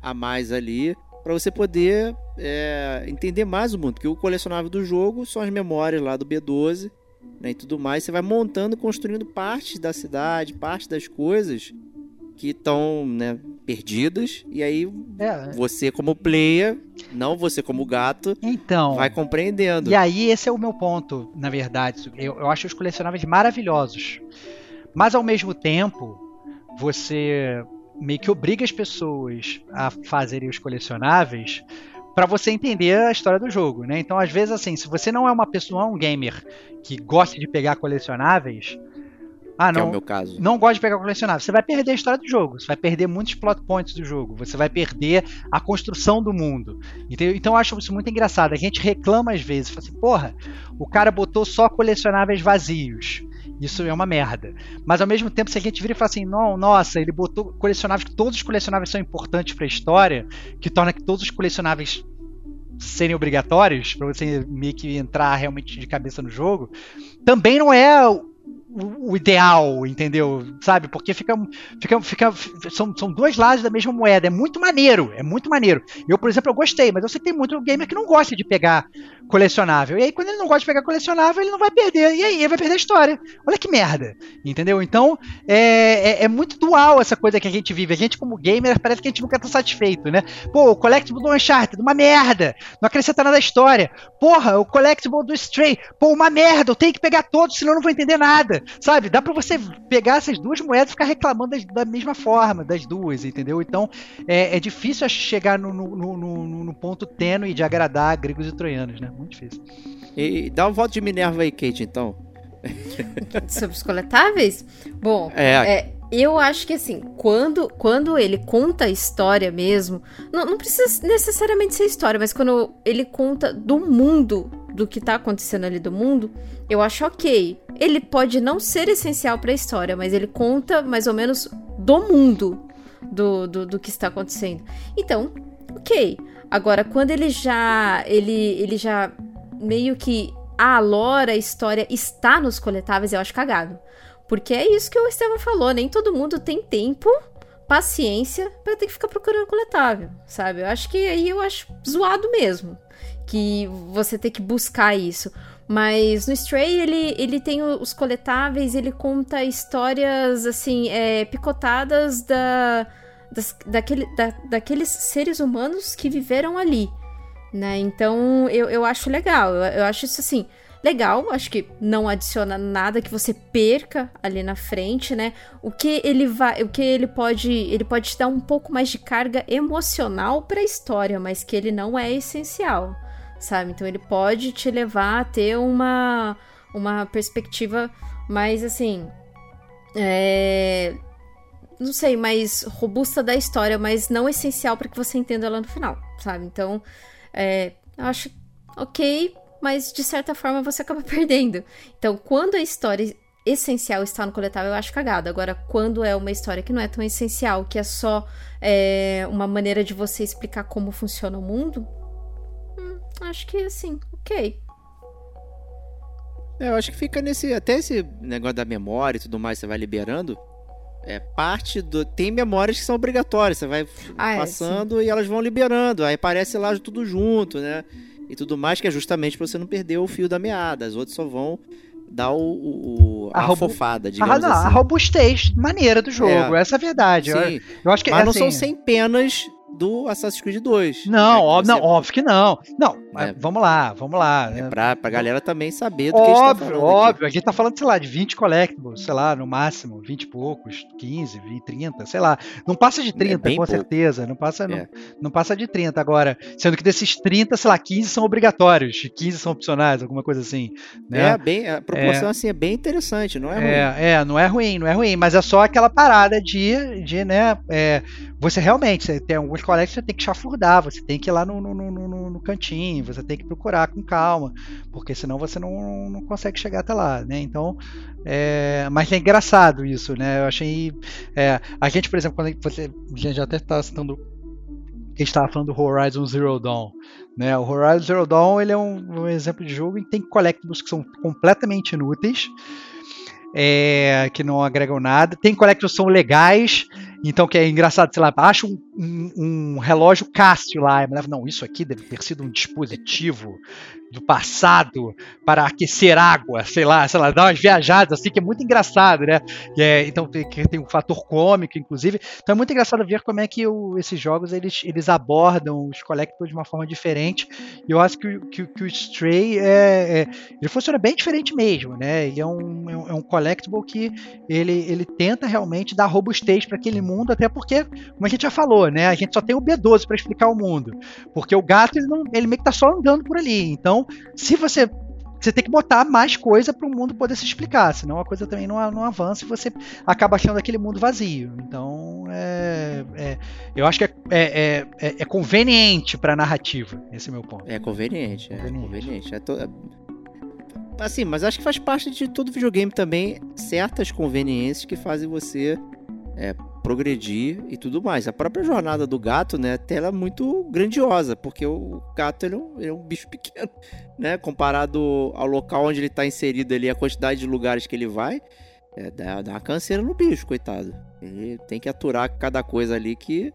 a mais ali para você poder é, entender mais o mundo. Porque o colecionável do jogo são as memórias lá do B12 né, e tudo mais. Você vai montando, construindo partes da cidade, partes das coisas que estão né, perdidas. E aí é. você como player, não você como gato, então, vai compreendendo. E aí esse é o meu ponto, na verdade. Eu, eu acho os colecionáveis maravilhosos. Mas ao mesmo tempo, você meio que obriga as pessoas a fazerem os colecionáveis para você entender a história do jogo, né? Então, às vezes, assim, se você não é uma pessoa, um gamer que gosta de pegar colecionáveis, ah, não, é o meu caso. Não gosta de pegar colecionável. Você vai perder a história do jogo. Você vai perder muitos plot points do jogo. Você vai perder a construção do mundo. Entendeu? Então eu acho isso muito engraçado. A gente reclama às vezes. Fala assim, porra, o cara botou só colecionáveis vazios. Isso é uma merda. Mas ao mesmo tempo, se a gente vira e fala assim, não, nossa, ele botou colecionáveis, que todos os colecionáveis são importantes para a história, que torna que todos os colecionáveis serem obrigatórios para você meio que entrar realmente de cabeça no jogo, também não é o, ideal, entendeu? Sabe? Porque fica, fica, fica são, são dois lados da mesma moeda. É muito maneiro, é muito maneiro. Eu, por exemplo, eu gostei, mas eu sei que tem muito gamer que não gosta de pegar colecionável. E aí, quando ele não gosta de pegar colecionável, ele não vai perder. E aí, ele vai perder a história. Olha que merda, entendeu? Então, é, é, é muito dual essa coisa que a gente vive. A gente, como gamer, parece que a gente nunca tá satisfeito, né? Pô, o Collectible do Uncharted, uma merda. Não acrescenta nada à história. Porra, o Collectible do Stray, pô, uma merda. Eu tenho que pegar todos, senão eu não vou entender nada. Sabe? Dá pra você pegar essas duas moedas e ficar reclamando das, da mesma forma, das duas, entendeu? Então é, é difícil chegar no, no, no, no, ponto tênue de agradar gregos e troianos, né? Muito difícil. E dá um voto de Minerva aí, Kate, então. Sobre os coletáveis? Bom, é, é eu acho que assim, quando, quando ele conta a história mesmo, não, não precisa necessariamente ser história, mas quando ele conta do mundo do que tá acontecendo ali do mundo, eu acho ok. Ele pode não ser essencial para a história, mas ele conta mais ou menos do mundo do, do, do que está acontecendo. Então, ok. Agora, quando ele já. Ele, ele já meio que. A lore, a história está nos coletáveis, eu acho cagado. Porque é isso que o Estevam falou, nem todo mundo tem tempo, paciência para ter que ficar procurando coletável, sabe? Eu acho que aí eu acho zoado mesmo que você tem que buscar isso. Mas no Stray ele, ele tem os coletáveis, ele conta histórias assim, é, picotadas da, das, daquele, da, daqueles seres humanos que viveram ali. Né? Então eu, eu acho legal, eu, eu acho isso assim legal, acho que não adiciona nada que você perca ali na frente, né? O que ele vai, o que ele pode, ele pode te dar um pouco mais de carga emocional para a história, mas que ele não é essencial sabe? Então ele pode te levar a ter uma, uma perspectiva mais assim. É, não sei, mais robusta da história, mas não essencial para que você entenda ela no final, sabe? Então, é, eu acho ok, mas de certa forma você acaba perdendo. Então, quando a história essencial está no coletável, eu acho cagado. Agora, quando é uma história que não é tão essencial, que é só é, uma maneira de você explicar como funciona o mundo, acho que assim, ok. É, eu acho que fica nesse. Até esse negócio da memória e tudo mais, você vai liberando. É parte do. Tem memórias que são obrigatórias. Você vai ah, é, passando é, e elas vão liberando. Aí aparece lá tudo junto, né? E tudo mais, que é justamente pra você não perder o fio da meada. As outras só vão dar o, o a, a afofada, digamos a, assim. A robustez maneira do jogo, é. essa é a verdade. Sim. Eu, eu acho que Mas é não assim, são sem penas do Assassin's Creed 2. Não, óbvio, você... não óbvio que não. Não, é. vamos lá, vamos lá. É pra, pra galera também saber do óbvio, que a gente tá falando. Óbvio, aqui. a gente tá falando, sei lá, de 20 collectibles, sei lá, no máximo, 20 e poucos, 15, 20, 30, sei lá. Não passa de 30, é com pouco. certeza. Não passa, é. não, não, passa de 30 agora. Sendo que desses 30, sei lá, 15 são obrigatórios, 15 são opcionais, alguma coisa assim. Né? É, bem, a proporção assim é bem interessante, não é, é ruim. É, não é ruim, não é ruim, mas é só aquela parada de, de né, é, você realmente, você tem alguns que você tem que chafurdar, você tem que ir lá no, no, no, no, cantinho, você tem que procurar com calma, porque senão você não, não consegue chegar até lá, né? Então, é, mas é engraçado isso, né? Eu achei. É, a gente, por exemplo, quando você. A gente já até está citando. A gente estava falando do Horizon Zero Dawn. Né? O Horizon Zero Dawn ele é um, um exemplo de jogo em que tem collectibles que são completamente inúteis é, que não agregam nada. Tem collectors são legais, então que é engraçado, sei lá, acha um, um, um relógio Cássio lá, não, isso aqui deve ter sido um dispositivo do passado para aquecer água, sei lá, sei lá, dar umas viajadas assim, que é muito engraçado, né? É, então tem, tem um fator cômico, inclusive. Então é muito engraçado ver como é que o, esses jogos eles, eles abordam os collectibles de uma forma diferente. E eu acho que, que, que o Stray é, é, ele funciona bem diferente mesmo, né? Ele é um, é um é collectible que ele, ele tenta realmente dar robustez para aquele mundo, até porque, como a gente já falou, né? A gente só tem o B12 para explicar o mundo, porque o gato ele, não, ele meio que tá só andando por ali. Então então, se você você tem que botar mais coisa para o mundo poder se explicar, senão a coisa também não, não avança e você acaba achando aquele mundo vazio. Então, é, é eu acho que é, é, é, é conveniente para a narrativa, esse é o meu ponto. É conveniente, é conveniente. É to... Assim, mas acho que faz parte de todo videogame também certas conveniências que fazem você é, progredir e tudo mais. A própria jornada do gato, né, ela é muito grandiosa, porque o gato ele é, um, ele é um bicho pequeno, né, comparado ao local onde ele está inserido ali, a quantidade de lugares que ele vai, é, dá, dá uma canseira no bicho, coitado. Ele tem que aturar cada coisa ali que,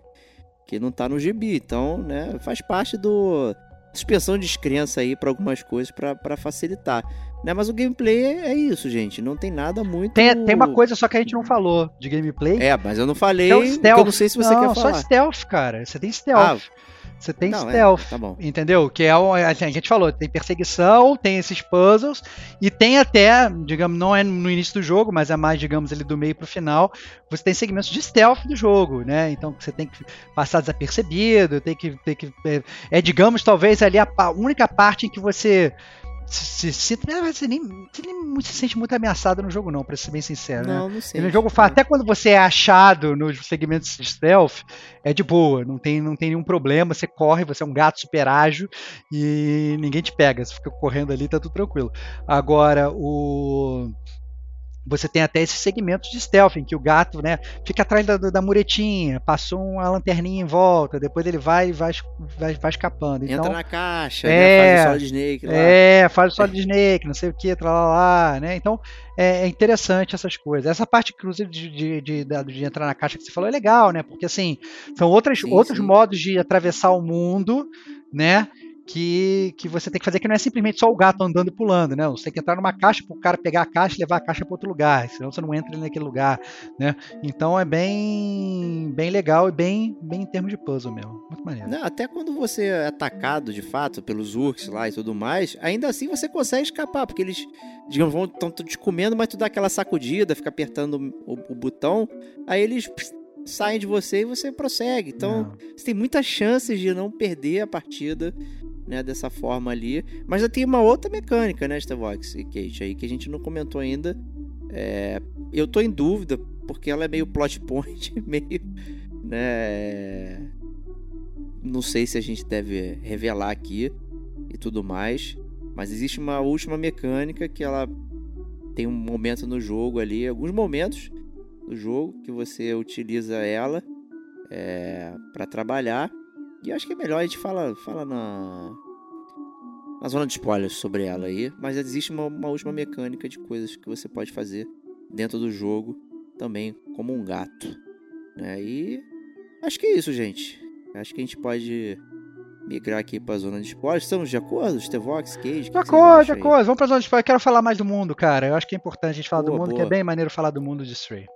que não tá no gibi. Então, né, faz parte do suspensão de descrença aí para algumas coisas para facilitar. Né? Mas o gameplay é isso, gente. Não tem nada muito. Tem, tem uma coisa só que a gente não falou de gameplay. É, mas eu não falei. É eu não sei se você não, quer falar. Só stealth, cara. Você tem stealth. Ah, você tem não, é, stealth, é, tá entendeu? Que é o, assim, a gente falou, tem perseguição, tem esses puzzles e tem até, digamos, não é no início do jogo, mas é mais, digamos, ali do meio pro final, você tem segmentos de stealth do jogo, né? Então você tem que passar desapercebido, tem que, tem que é, é digamos, talvez ali a, a única parte em que você se, se, você, nem, você nem se sente muito ameaçado no jogo, não, pra ser bem sincero. Não, né? não sei. No jogo, até quando você é achado nos segmentos de stealth, é de boa, não tem, não tem nenhum problema. Você corre, você é um gato super ágil e ninguém te pega. Você fica correndo ali, tá tudo tranquilo. Agora, o você tem até esses segmentos de stealth, em que o gato né, fica atrás da, da muretinha, passou uma lanterninha em volta, depois ele vai e vai, vai, vai escapando. Então, Entra na caixa, é, né, faz o Solid Snake lá. É, faz o Solid Snake, não sei o que, lá, né? Então é, é, interessante essas coisas. Essa parte, inclusive, de, de, de, de, de entrar na caixa que você falou é legal, né? Porque assim, são outras, sim, outros sim. modos de atravessar o mundo, né? Que, que você tem que fazer, que não é simplesmente só o gato andando e pulando, né? Você tem que entrar numa caixa para o cara pegar a caixa e levar a caixa para outro lugar, senão você não entra naquele lugar, né? Então é bem bem legal e bem, bem em termos de puzzle mesmo. Muito maneiro. Não, até quando você é atacado de fato pelos urks lá e tudo mais, ainda assim você consegue escapar, porque eles, digamos, vão estão te comendo, mas tu dá aquela sacudida, fica apertando o, o botão, aí eles saem de você e você prossegue. Então, você tem muitas chances de não perder a partida né, dessa forma ali. Mas já tem uma outra mecânica, né, Starvox e Kate, aí, que a gente não comentou ainda. É, eu tô em dúvida, porque ela é meio plot point, meio. Né, não sei se a gente deve revelar aqui e tudo mais. Mas existe uma última mecânica que ela tem um momento no jogo ali, alguns momentos do jogo que você utiliza ela é, para trabalhar e acho que é melhor a gente fala, fala na, na zona de spoilers sobre ela aí. Mas existe uma, uma última mecânica de coisas que você pode fazer dentro do jogo também como um gato. Né? E acho que é isso, gente. Acho que a gente pode migrar aqui para a zona de spoilers. Estamos de acordo? Stevox, Cage? De acordo, de acordo. Vamos para a zona de spoilers. Quero falar mais do mundo, cara. Eu acho que é importante a gente falar boa, do mundo, boa. que é bem maneiro falar do mundo de Stray.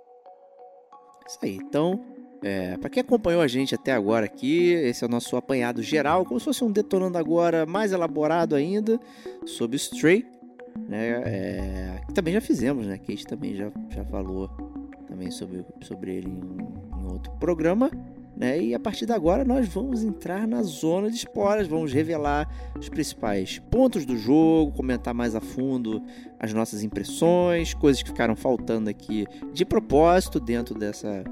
Isso aí. Então, é, para quem acompanhou a gente até agora aqui, esse é o nosso apanhado geral, como se fosse um detonando agora mais elaborado ainda sobre Stray, né? É, que também já fizemos, né? Kate também já, já falou também sobre, sobre ele em, em outro programa. Né? E a partir de agora nós vamos entrar na zona de spoilers, vamos revelar os principais pontos do jogo, comentar mais a fundo as nossas impressões, coisas que ficaram faltando aqui de propósito dentro dessa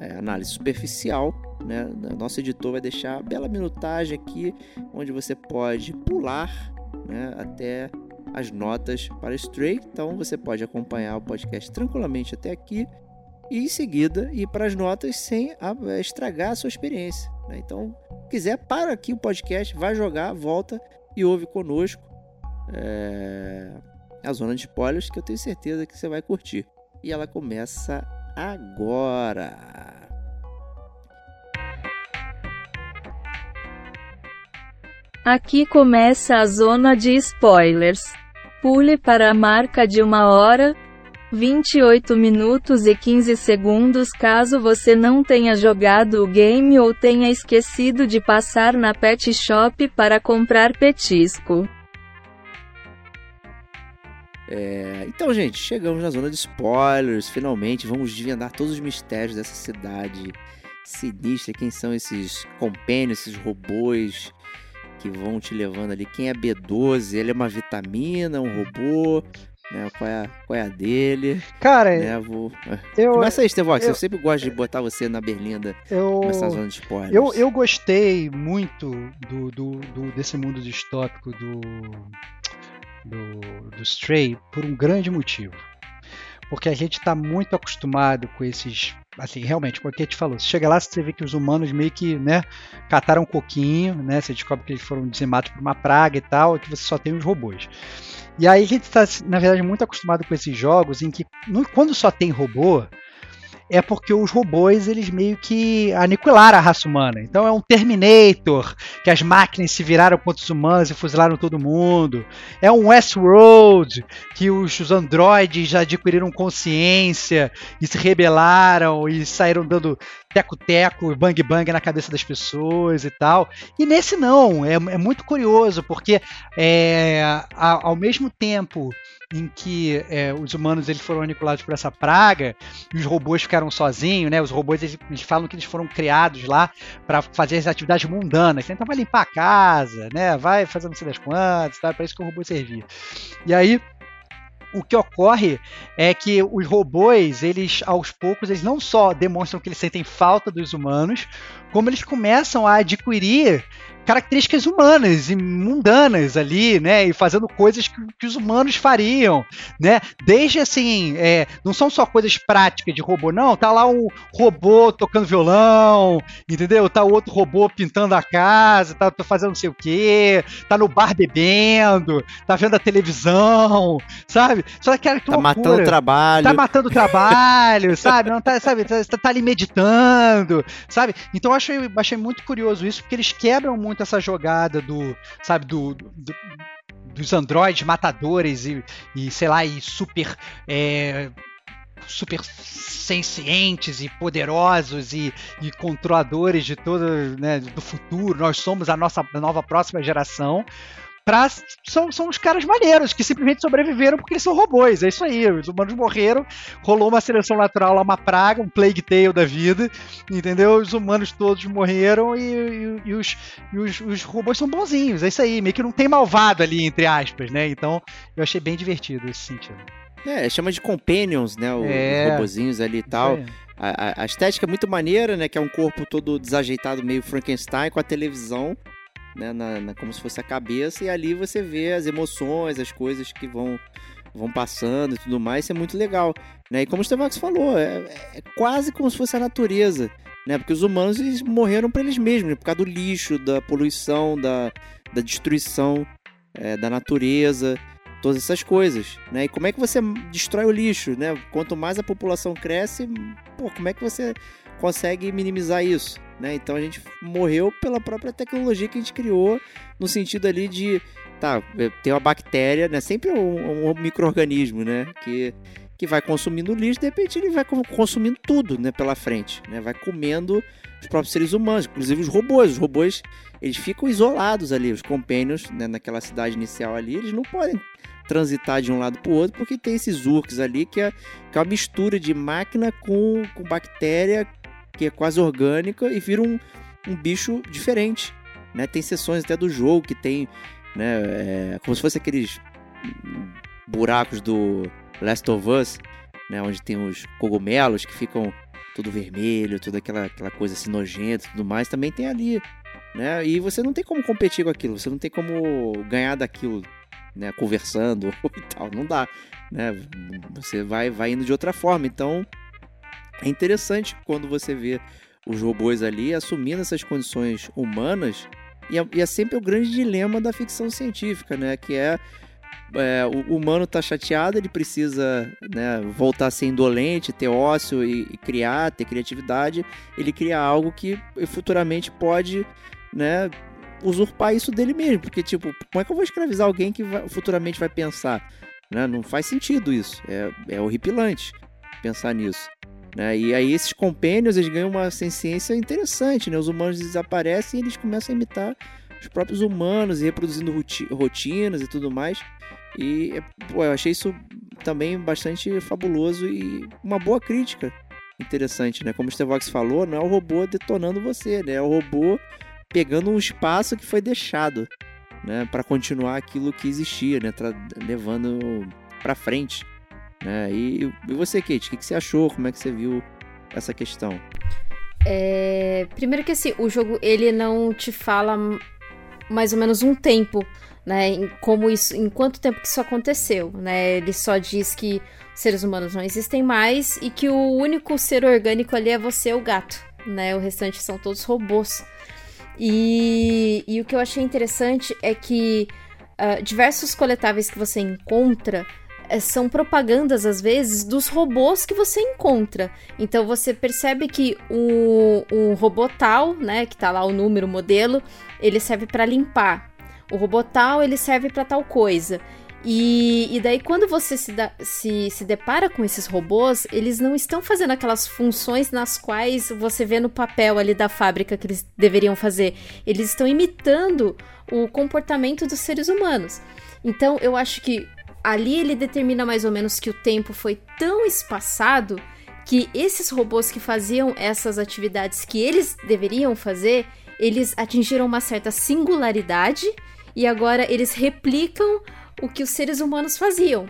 é, análise superficial. Né? Nosso editor vai deixar a bela minutagem aqui, onde você pode pular né, até as notas para Stray. Então você pode acompanhar o podcast tranquilamente até aqui e em seguida ir para as notas sem estragar a sua experiência. Né? Então, quiser, para aqui o podcast, vai jogar, volta e ouve conosco é... a zona de spoilers que eu tenho certeza que você vai curtir. E ela começa agora. Aqui começa a zona de spoilers. Pule para a marca de uma hora, 28 minutos e 15 segundos caso você não tenha jogado o game ou tenha esquecido de passar na pet shop para comprar petisco. É, então, gente, chegamos na zona de spoilers. Finalmente, vamos desvendar todos os mistérios dessa cidade sinistra. Quem são esses companions, esses robôs que vão te levando ali? Quem é B12? Ele é uma vitamina, um robô? Né? Qual, é a, qual é a dele? Cara, né? Vou... eu, começa aí, Stevox. Eu, eu, sempre gosto de botar você na berlinda eu, zona de spoilers. Eu, eu gostei muito do, do, do desse mundo distópico do do, do Stray por um grande motivo. Porque a gente está muito acostumado com esses. Assim, realmente, como a gente falou, você chega lá, você vê que os humanos meio que né, cataram um coquinho, né? Você descobre que eles foram dizimados por uma praga e tal, e que você só tem os robôs. E aí a gente está, na verdade, muito acostumado com esses jogos em que, quando só tem robô, é porque os robôs eles meio que aniquilaram a raça humana. Então é um Terminator, que as máquinas se viraram contra os humanos e fuzilaram todo mundo. É um Westworld, que os, os androides já adquiriram consciência e se rebelaram e saíram dando teco-teco, bang-bang na cabeça das pessoas e tal. E nesse não, é, é muito curioso, porque é, ao mesmo tempo em que é, os humanos eles foram aniquilados por essa praga, e os robôs ficaram sozinhos, né? Os robôs eles, eles falam que eles foram criados lá para fazer as atividades mundanas. Então vai limpar a casa, né? Vai fazer não sei das quantas, tá? para isso que o robô servia. E aí o que ocorre é que os robôs, eles aos poucos, eles não só demonstram que eles sentem falta dos humanos, como eles começam a adquirir características humanas e mundanas ali, né? E fazendo coisas que, que os humanos fariam, né? Desde assim, é, não são só coisas práticas de robô, não. Tá lá um robô tocando violão, entendeu? Tá outro robô pintando a casa, tá, fazendo não sei o quê, tá no bar bebendo, tá vendo a televisão, sabe? Só que, que tá matando trabalho. Tá matando trabalho, sabe? Não tá, sabe? Tá, tá, ali meditando, sabe? Então achei, achei muito curioso isso, porque eles quebram muito essa jogada do, sabe, do, do dos androides matadores e, e, sei lá, e super. É, super sencientes e poderosos e, e controladores de todo né, do futuro. Nós somos a nossa nova próxima geração pra, são, são os caras maneiros, que simplesmente sobreviveram porque eles são robôs. É isso aí. Os humanos morreram, rolou uma seleção natural lá, uma praga, um plague tale da vida, entendeu? Os humanos todos morreram e, e, e, os, e os, os, robôs são bonzinhos. É isso aí. Meio que não tem malvado ali, entre aspas, né? Então eu achei bem divertido esse sentido. É, chama de companions, né? Os é, robozinhos ali e tal. A, a, a, estética é muito maneira, né? Que é um corpo todo desajeitado, meio Frankenstein, com a televisão né, na, na, como se fosse a cabeça, e ali você vê as emoções, as coisas que vão, vão passando e tudo mais, isso é muito legal. Né? E como o Stevox falou, é, é, quase como se fosse a natureza, né? porque os humanos eles morreram para eles mesmos, por causa do lixo, da poluição, da, da destruição é, da natureza, todas essas coisas. Né? E como é que você destrói o lixo? Né? Quanto mais a população cresce, pô, como é que você consegue minimizar isso? Né? Então a gente morreu pela própria tecnologia que a gente criou, no sentido ali de, tá, tem uma bactéria, né? Sempre um, um microorganismo, né? Que, que vai consumindo lixo, de repente ele vai consumindo tudo, né? Pela frente, né? Vai comendo os próprios seres humanos, inclusive os robôs. Os robôs, eles ficam isolados ali, os companions, né? Naquela cidade inicial ali, eles não podem transitar de um lado para o outro, porque tem esses urks ali que é, que é uma mistura de máquina com, com bactéria que é quase orgânica e vira um, um bicho diferente. Né? Tem sessões até do jogo que tem, né, é, como se fosse aqueles buracos do Last of Us, né, onde tem os cogumelos que ficam tudo vermelho, toda aquela, aquela coisa assim nojenta tudo mais, também tem ali. Né? E você não tem como competir com aquilo, você não tem como ganhar daquilo, né, conversando e tal, não dá, né? Você vai vai indo de outra forma. Então, é interessante quando você vê os robôs ali assumindo essas condições humanas, e é, e é sempre o grande dilema da ficção científica, né? Que é, é o humano está chateado, ele precisa né, voltar a ser indolente, ter ócio e, e, criar, ter criatividade. Ele cria algo que futuramente pode né, usurpar isso dele mesmo. Porque, tipo, como é que eu vou escravizar alguém que vai, futuramente vai pensar? Né? Não faz sentido isso. É, é horripilante pensar nisso. Né? E aí esses compênios eles ganham uma ciência interessante, né? Os humanos desaparecem e eles começam a imitar os próprios humanos e reproduzindo rotinas e tudo mais. E pô, eu achei isso também bastante fabuloso e uma boa crítica interessante, né? Como o Stevox falou, não é o robô detonando você, né? É o robô pegando um espaço que foi deixado, né? Para continuar aquilo que existia, né? Tra levando para frente. Né? E, e você, Kate, o que, que você achou? Como é que você viu essa questão? É... Primeiro que assim, o jogo ele não te fala mais ou menos um tempo, né? Em como isso, em quanto tempo que isso aconteceu, né? Ele só diz que seres humanos não existem mais e que o único ser orgânico ali é você, o gato, né? O restante são todos robôs. E, e o que eu achei interessante é que uh, diversos coletáveis que você encontra são propagandas, às vezes, dos robôs que você encontra. Então você percebe que o, o robô tal, né, que tá lá o número, o modelo, ele serve para limpar. O robô tal, ele serve para tal coisa. E, e, daí, quando você se, da, se, se depara com esses robôs, eles não estão fazendo aquelas funções nas quais você vê no papel ali da fábrica que eles deveriam fazer. Eles estão imitando o comportamento dos seres humanos. Então, eu acho que ali ele determina mais ou menos que o tempo foi tão espaçado que esses robôs que faziam essas atividades que eles deveriam fazer, eles atingiram uma certa singularidade e agora eles replicam o que os seres humanos faziam.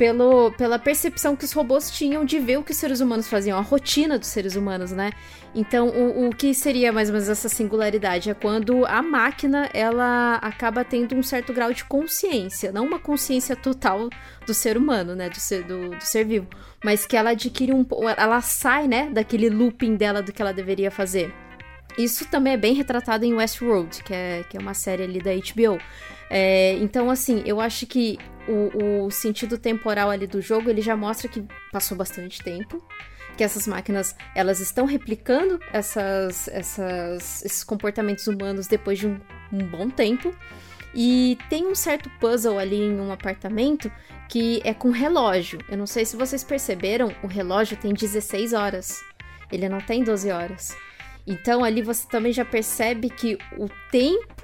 Pelo, pela percepção que os robôs tinham de ver o que os seres humanos faziam, a rotina dos seres humanos, né? Então, o, o que seria mais ou menos essa singularidade? É quando a máquina, ela acaba tendo um certo grau de consciência, não uma consciência total do ser humano, né? Do ser, do, do ser vivo, mas que ela adquire um... Ela sai, né? Daquele looping dela do que ela deveria fazer. Isso também é bem retratado em Westworld, que é, que é uma série ali da HBO. É, então, assim, eu acho que o, o, sentido temporal ali do jogo, ele já mostra que passou bastante tempo, que essas máquinas, elas estão replicando essas, essas, esses comportamentos humanos depois de um, um bom tempo. E tem um certo puzzle ali em um apartamento que é com relógio. Eu não sei se vocês perceberam, o relógio tem 16 horas. Ele não tem 12 horas. Então ali você também já percebe que o tempo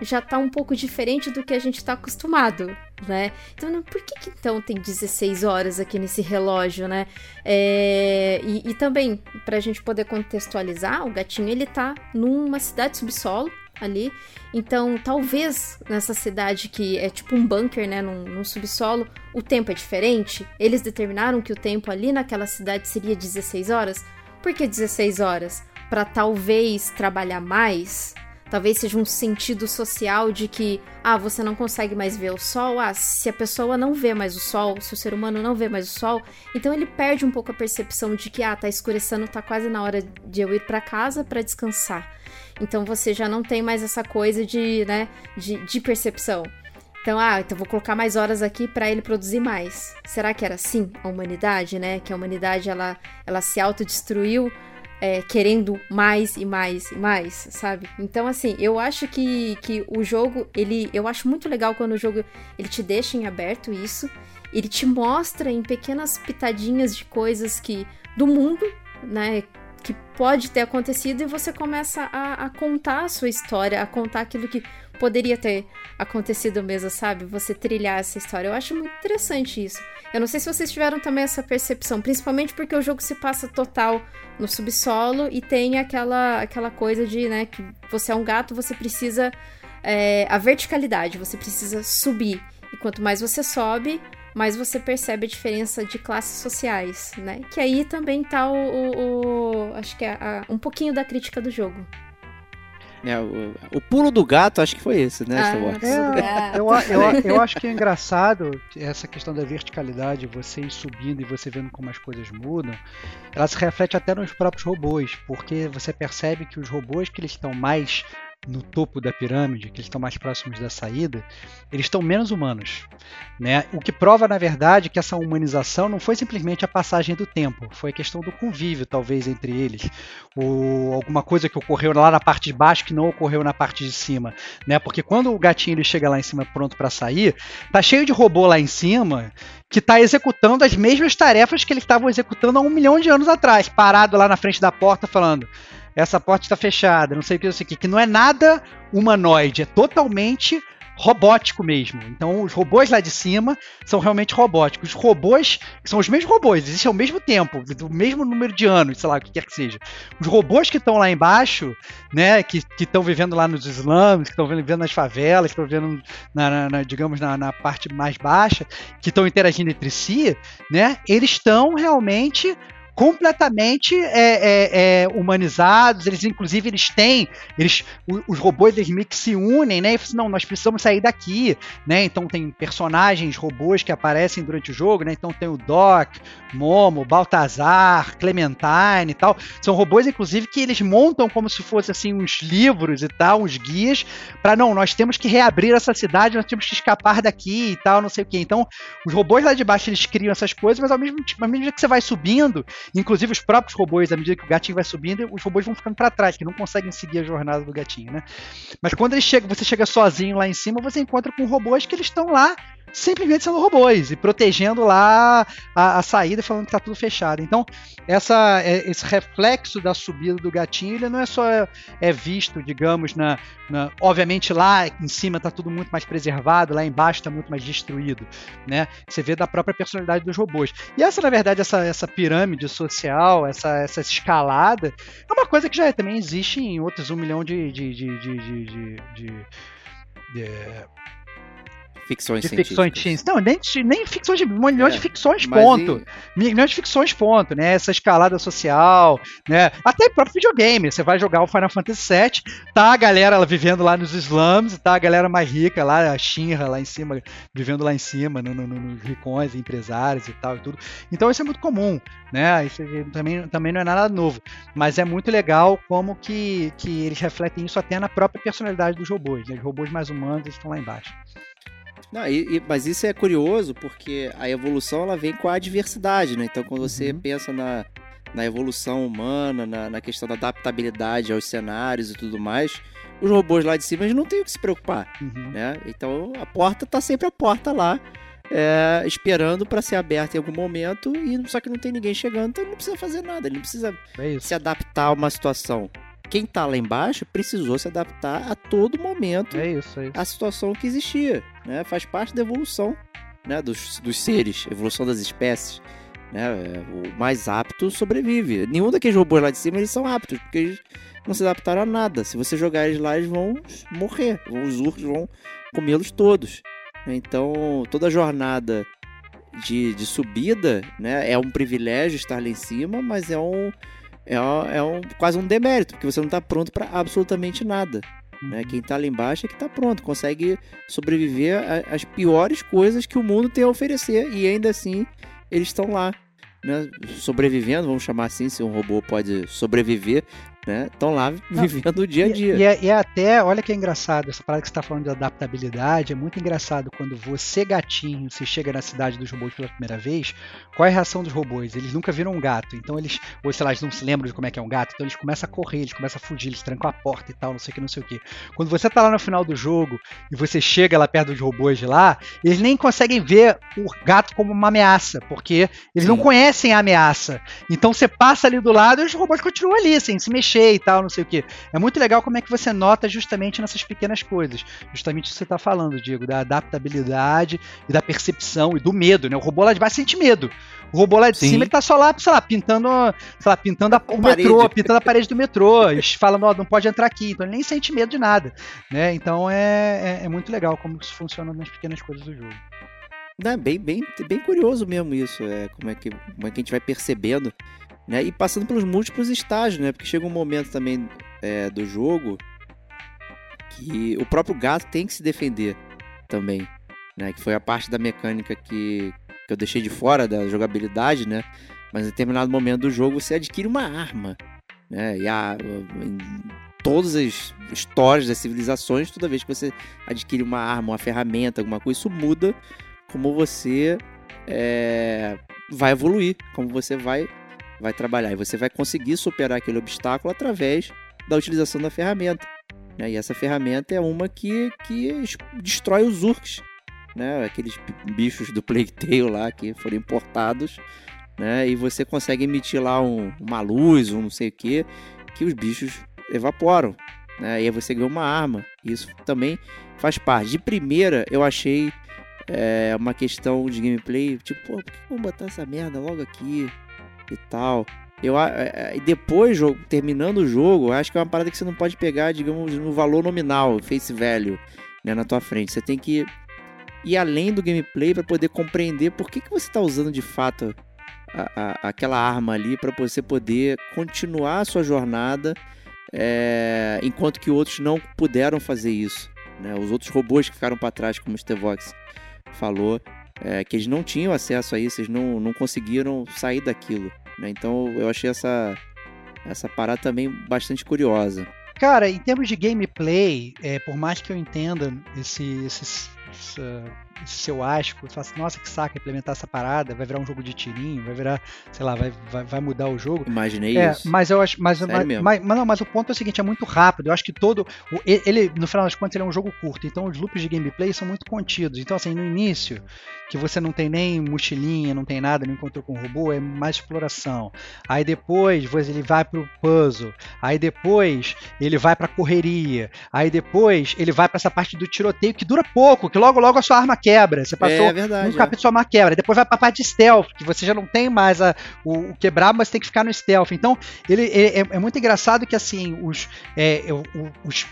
já tá um pouco diferente do que a gente tá acostumado, né? Então, por que, que então tem 16 horas aqui nesse relógio, né? É, e, e também, pra gente poder contextualizar, o gatinho ele tá numa cidade subsolo ali. Então, talvez nessa cidade que é tipo um bunker, né, num, num, subsolo, o tempo é diferente. Eles determinaram que o tempo ali naquela cidade seria 16 horas. Por que 16 horas? para talvez trabalhar mais, talvez seja um sentido social de que, ah, você não consegue mais ver o sol, ah, se a pessoa não vê mais o sol, se o ser humano não vê mais o sol, então ele perde um pouco a percepção de que, ah, tá escurecendo, tá quase na hora de eu ir para casa para descansar. Então você já não tem mais essa coisa de, né, de, de percepção. Então, ah, então vou colocar mais horas aqui para ele produzir mais. Será que era assim a humanidade, né? Que a humanidade ela, ela se autodestruiu é, querendo mais e mais e mais, sabe? Então, assim, eu acho que, que o jogo, ele. Eu acho muito legal quando o jogo ele te deixa em aberto isso. Ele te mostra em pequenas pitadinhas de coisas que. do mundo, né? Que pode ter acontecido e você começa a, a contar a sua história, a contar aquilo que poderia ter acontecido mesmo, sabe? Você trilhar essa história. Eu acho muito interessante isso. Eu não sei se vocês tiveram também essa percepção, principalmente porque o jogo se passa total no subsolo e tem aquela, aquela coisa de, né, que você é um gato, você precisa. É, a verticalidade, você precisa subir. E quanto mais você sobe, mais você percebe a diferença de classes sociais, né? Que aí também tá o. o, o acho que é a, um pouquinho da crítica do jogo. É, o, o, pulo do gato, acho que foi esse, né, ah, é, eu, eu, eu acho que é engraçado essa questão da verticalidade, você ir subindo e você vendo como as coisas mudam, ela se reflete até nos próprios robôs, porque você percebe que os robôs que eles estão mais no topo da pirâmide, que eles estão mais próximos da saída, eles estão menos humanos. Né? O que prova, na verdade, que essa humanização não foi simplesmente a passagem do tempo, foi a questão do convívio, talvez, entre eles. Ou alguma coisa que ocorreu lá na parte de baixo que não ocorreu na parte de cima. Né? Porque quando o gatinho ele chega lá em cima pronto para sair, tá cheio de robô lá em cima que está executando as mesmas tarefas que eles estavam executando há um milhão de anos atrás, parado lá na frente da porta falando essa porta está fechada, não sei o que, não sei o que, que não é nada humanoide, é totalmente robótico mesmo. Então, os robôs lá de cima são realmente robóticos. Os robôs, são os mesmos robôs, existem ao mesmo tempo, do mesmo número de anos, sei lá, o que quer que seja. Os robôs que estão lá embaixo, né, que estão vivendo lá nos slums, que estão vivendo nas favelas, que estão vivendo, na, na, na, digamos, na parte mais baixa, que estão interagindo entre si, né, eles estão realmente completamente é, é, é, humanizados. Eles, inclusive, eles têm, eles, os robôs eles meio que se unem, né? E falam, assim, não, nós precisamos sair daqui, né? Então tem personagens robôs que aparecem durante o jogo, né? Então tem o Doc, Momo, Baltazar, Clementine e tal. São robôs, inclusive, que eles montam como se fossem assim uns livros e tal, uns guias, para não, nós temos que reabrir essa cidade, nós temos que escapar daqui e tal, não sei o que. Então, os robôs lá de baixo eles criam essas coisas, mas ao mesmo, ao mesmo tempo que você vai subindo, Inclusive, os próprios robôs, à medida que o gatinho vai subindo, os robôs vão ficando para trás, que não conseguem seguir a jornada do gatinho, né? Mas quando ele chega, você chega sozinho lá em cima, você encontra com robôs que eles estão lá simplesmente sendo robôs e protegendo lá a, a saída, falando que tá tudo fechado. Então, essa, é, esse reflexo da subida do gatinho, ele não é só é visto, digamos, na, na, obviamente lá em cima tá tudo muito mais preservado, lá embaixo está muito mais destruído, né? Você vê da própria personalidade dos robôs. E essa, na verdade, essa, essa pirâmide social, essa, essa escalada, é uma coisa que já também existe em outros um milhão de, de, de, de, de, de, de Ficções de científicas. ficções Não, nem, nem ficções de milhões é, de ficções, ponto. E... Milhões de ficções, ponto, né? Essa escalada social, né? Até próprio videogame. Você vai jogar o Final Fantasy VII, tá a galera ela, vivendo lá nos slums, tá a galera mais rica lá, a Shinra lá em cima, vivendo lá em cima, no, no, no, nos ricões, empresários e tal e tudo. Então isso é muito comum, né? Isso também, também não é nada novo. Mas é muito legal como que, que eles refletem isso até na própria personalidade dos robôs. Né? Os robôs mais humanos estão lá embaixo. Não, e, e, mas isso é curioso porque a evolução ela vem com a adversidade, né? Então quando você uhum. pensa na, na evolução humana, na, na, questão da adaptabilidade aos cenários e tudo mais, os robôs lá de cima eles não têm o que se preocupar, uhum. né? Então a porta tá sempre a porta lá, é, esperando para ser aberta em algum momento, e só que não tem ninguém chegando, então ele não precisa fazer nada, ele não precisa é se adaptar a uma situação quem tá lá embaixo precisou se adaptar a todo momento é isso, é isso. à situação que existia. Né? Faz parte da evolução né? dos, dos seres, evolução das espécies. Né? É, o mais apto sobrevive. Nenhum daqueles robôs lá de cima eles são aptos, porque eles não se adaptaram a nada. Se você jogar eles lá, eles vão morrer. Os ursos vão comê-los todos. Então, toda a jornada de, de subida né, é um privilégio estar lá em cima, mas é um, é, é um, quase um demérito, porque você não está pronto para absolutamente nada. Né? Quem está ali embaixo é que está pronto, consegue sobreviver às piores coisas que o mundo tem a oferecer e ainda assim eles estão lá. Né, sobrevivendo, vamos chamar assim, se um robô pode sobreviver né? Estão lá vivendo o dia a dia. E, é, e, é, até, olha que é engraçado, essa parada que você está falando de adaptabilidade, é muito engraçado quando você, gatinho, você chega na cidade dos robôs pela primeira vez, qual é a reação dos robôs? Eles nunca viram um gato, então eles, ou sei lá, eles não se lembram de como é que é um gato, então eles começam a correr, eles começam a fugir, eles trancam a porta e tal, não sei o que, não sei o que. Quando você tá lá no final do jogo e você chega lá perto dos robôs de lá, eles nem conseguem ver o gato como uma ameaça, porque eles Sim. não conhecem a ameaça. Então você passa ali do lado e os robôs continuam ali, sem se mexer mexer e tal, não sei o que. É muito legal como é que você nota justamente nessas pequenas coisas. Justamente isso que você está falando, Diego, da adaptabilidade e da percepção e do medo, né? O robô lá de baixo sente medo. O robô lá de Sim. cima ele tá só lá, sei lá, pintando, sei lá, pintando a, o parede. metrô, pintando a parede do metrô. Eles falam, não, não pode entrar aqui. Então ele nem sente medo de nada, né? Então é, é, é muito legal como isso funciona nas pequenas coisas do jogo. É bem, bem, bem curioso mesmo isso, é, como, é que, como é que a gente vai percebendo né? E passando pelos múltiplos estágios, né? Porque chega um momento também é, do jogo que o próprio gato tem que se defender também, né? Que foi a parte da mecânica que, que eu deixei de fora da jogabilidade, né? Mas em determinado momento do jogo você adquire uma arma, né? E a, em todas as histórias das civilizações, toda vez que você adquire uma arma, uma ferramenta, alguma coisa, isso muda como você é, vai evoluir, como você vai vai trabalhar. E você vai conseguir superar aquele obstáculo através da utilização da ferramenta. Né? E essa ferramenta é uma que, que destrói os urks, né? aqueles bichos do Plague Tale lá que foram importados. Né? E você consegue emitir lá um, uma luz, um não sei o que, que os bichos evaporam. Né? E aí você ganha uma arma. Isso também faz parte. De primeira, eu achei é, uma questão de gameplay, tipo, pô, por que vamos botar essa merda logo aqui? E tal. Eu, é, é, e depois, terminando o jogo, acho que é uma parada que você não pode pegar, digamos, no valor nominal, face value, né, na tua frente. Você tem que ir além do gameplay para poder compreender por que, que você está usando de fato a, a, aquela arma ali para você poder continuar a sua jornada é, enquanto que outros não puderam fazer isso. Né? Os outros robôs que ficaram para trás, como o Stevox falou, é, que eles não tinham acesso a isso, eles não, não conseguiram sair daquilo. Né? Então eu achei essa, essa parada também bastante curiosa. Cara, em termos de gameplay, é, por mais que eu entenda esse, esses essa, esse seu asco, você fala assim, nossa, que saco implementar essa parada, vai virar um jogo de tirinho, vai virar, sei lá, vai, vai, vai mudar o jogo. Imaginei É, isso. mas eu acho, mas, mas, mas, mas não, mas o ponto é o seguinte, é muito rápido. Eu acho que todo, ele, no final das contas, ele é um jogo curto, então os loops de gameplay são muito contidos. Então, assim, no início, que você não tem nem mochilinha, não tem nada, não encontrou com o robô, é mais exploração. Aí depois você- ele vai pro puzzle. Aí depois ele vai pra correria. Aí depois ele vai pra essa parte do tiroteio que dura pouco, que logo logo a sua arma quebra. Você passou é verdade. um capítulo sua arma quebra. Depois vai pra parte de stealth, que você já não tem mais a, o, o quebrar, mas tem que ficar no stealth. Então, ele, ele- é, é muito engraçado que assim, os, é, é, os-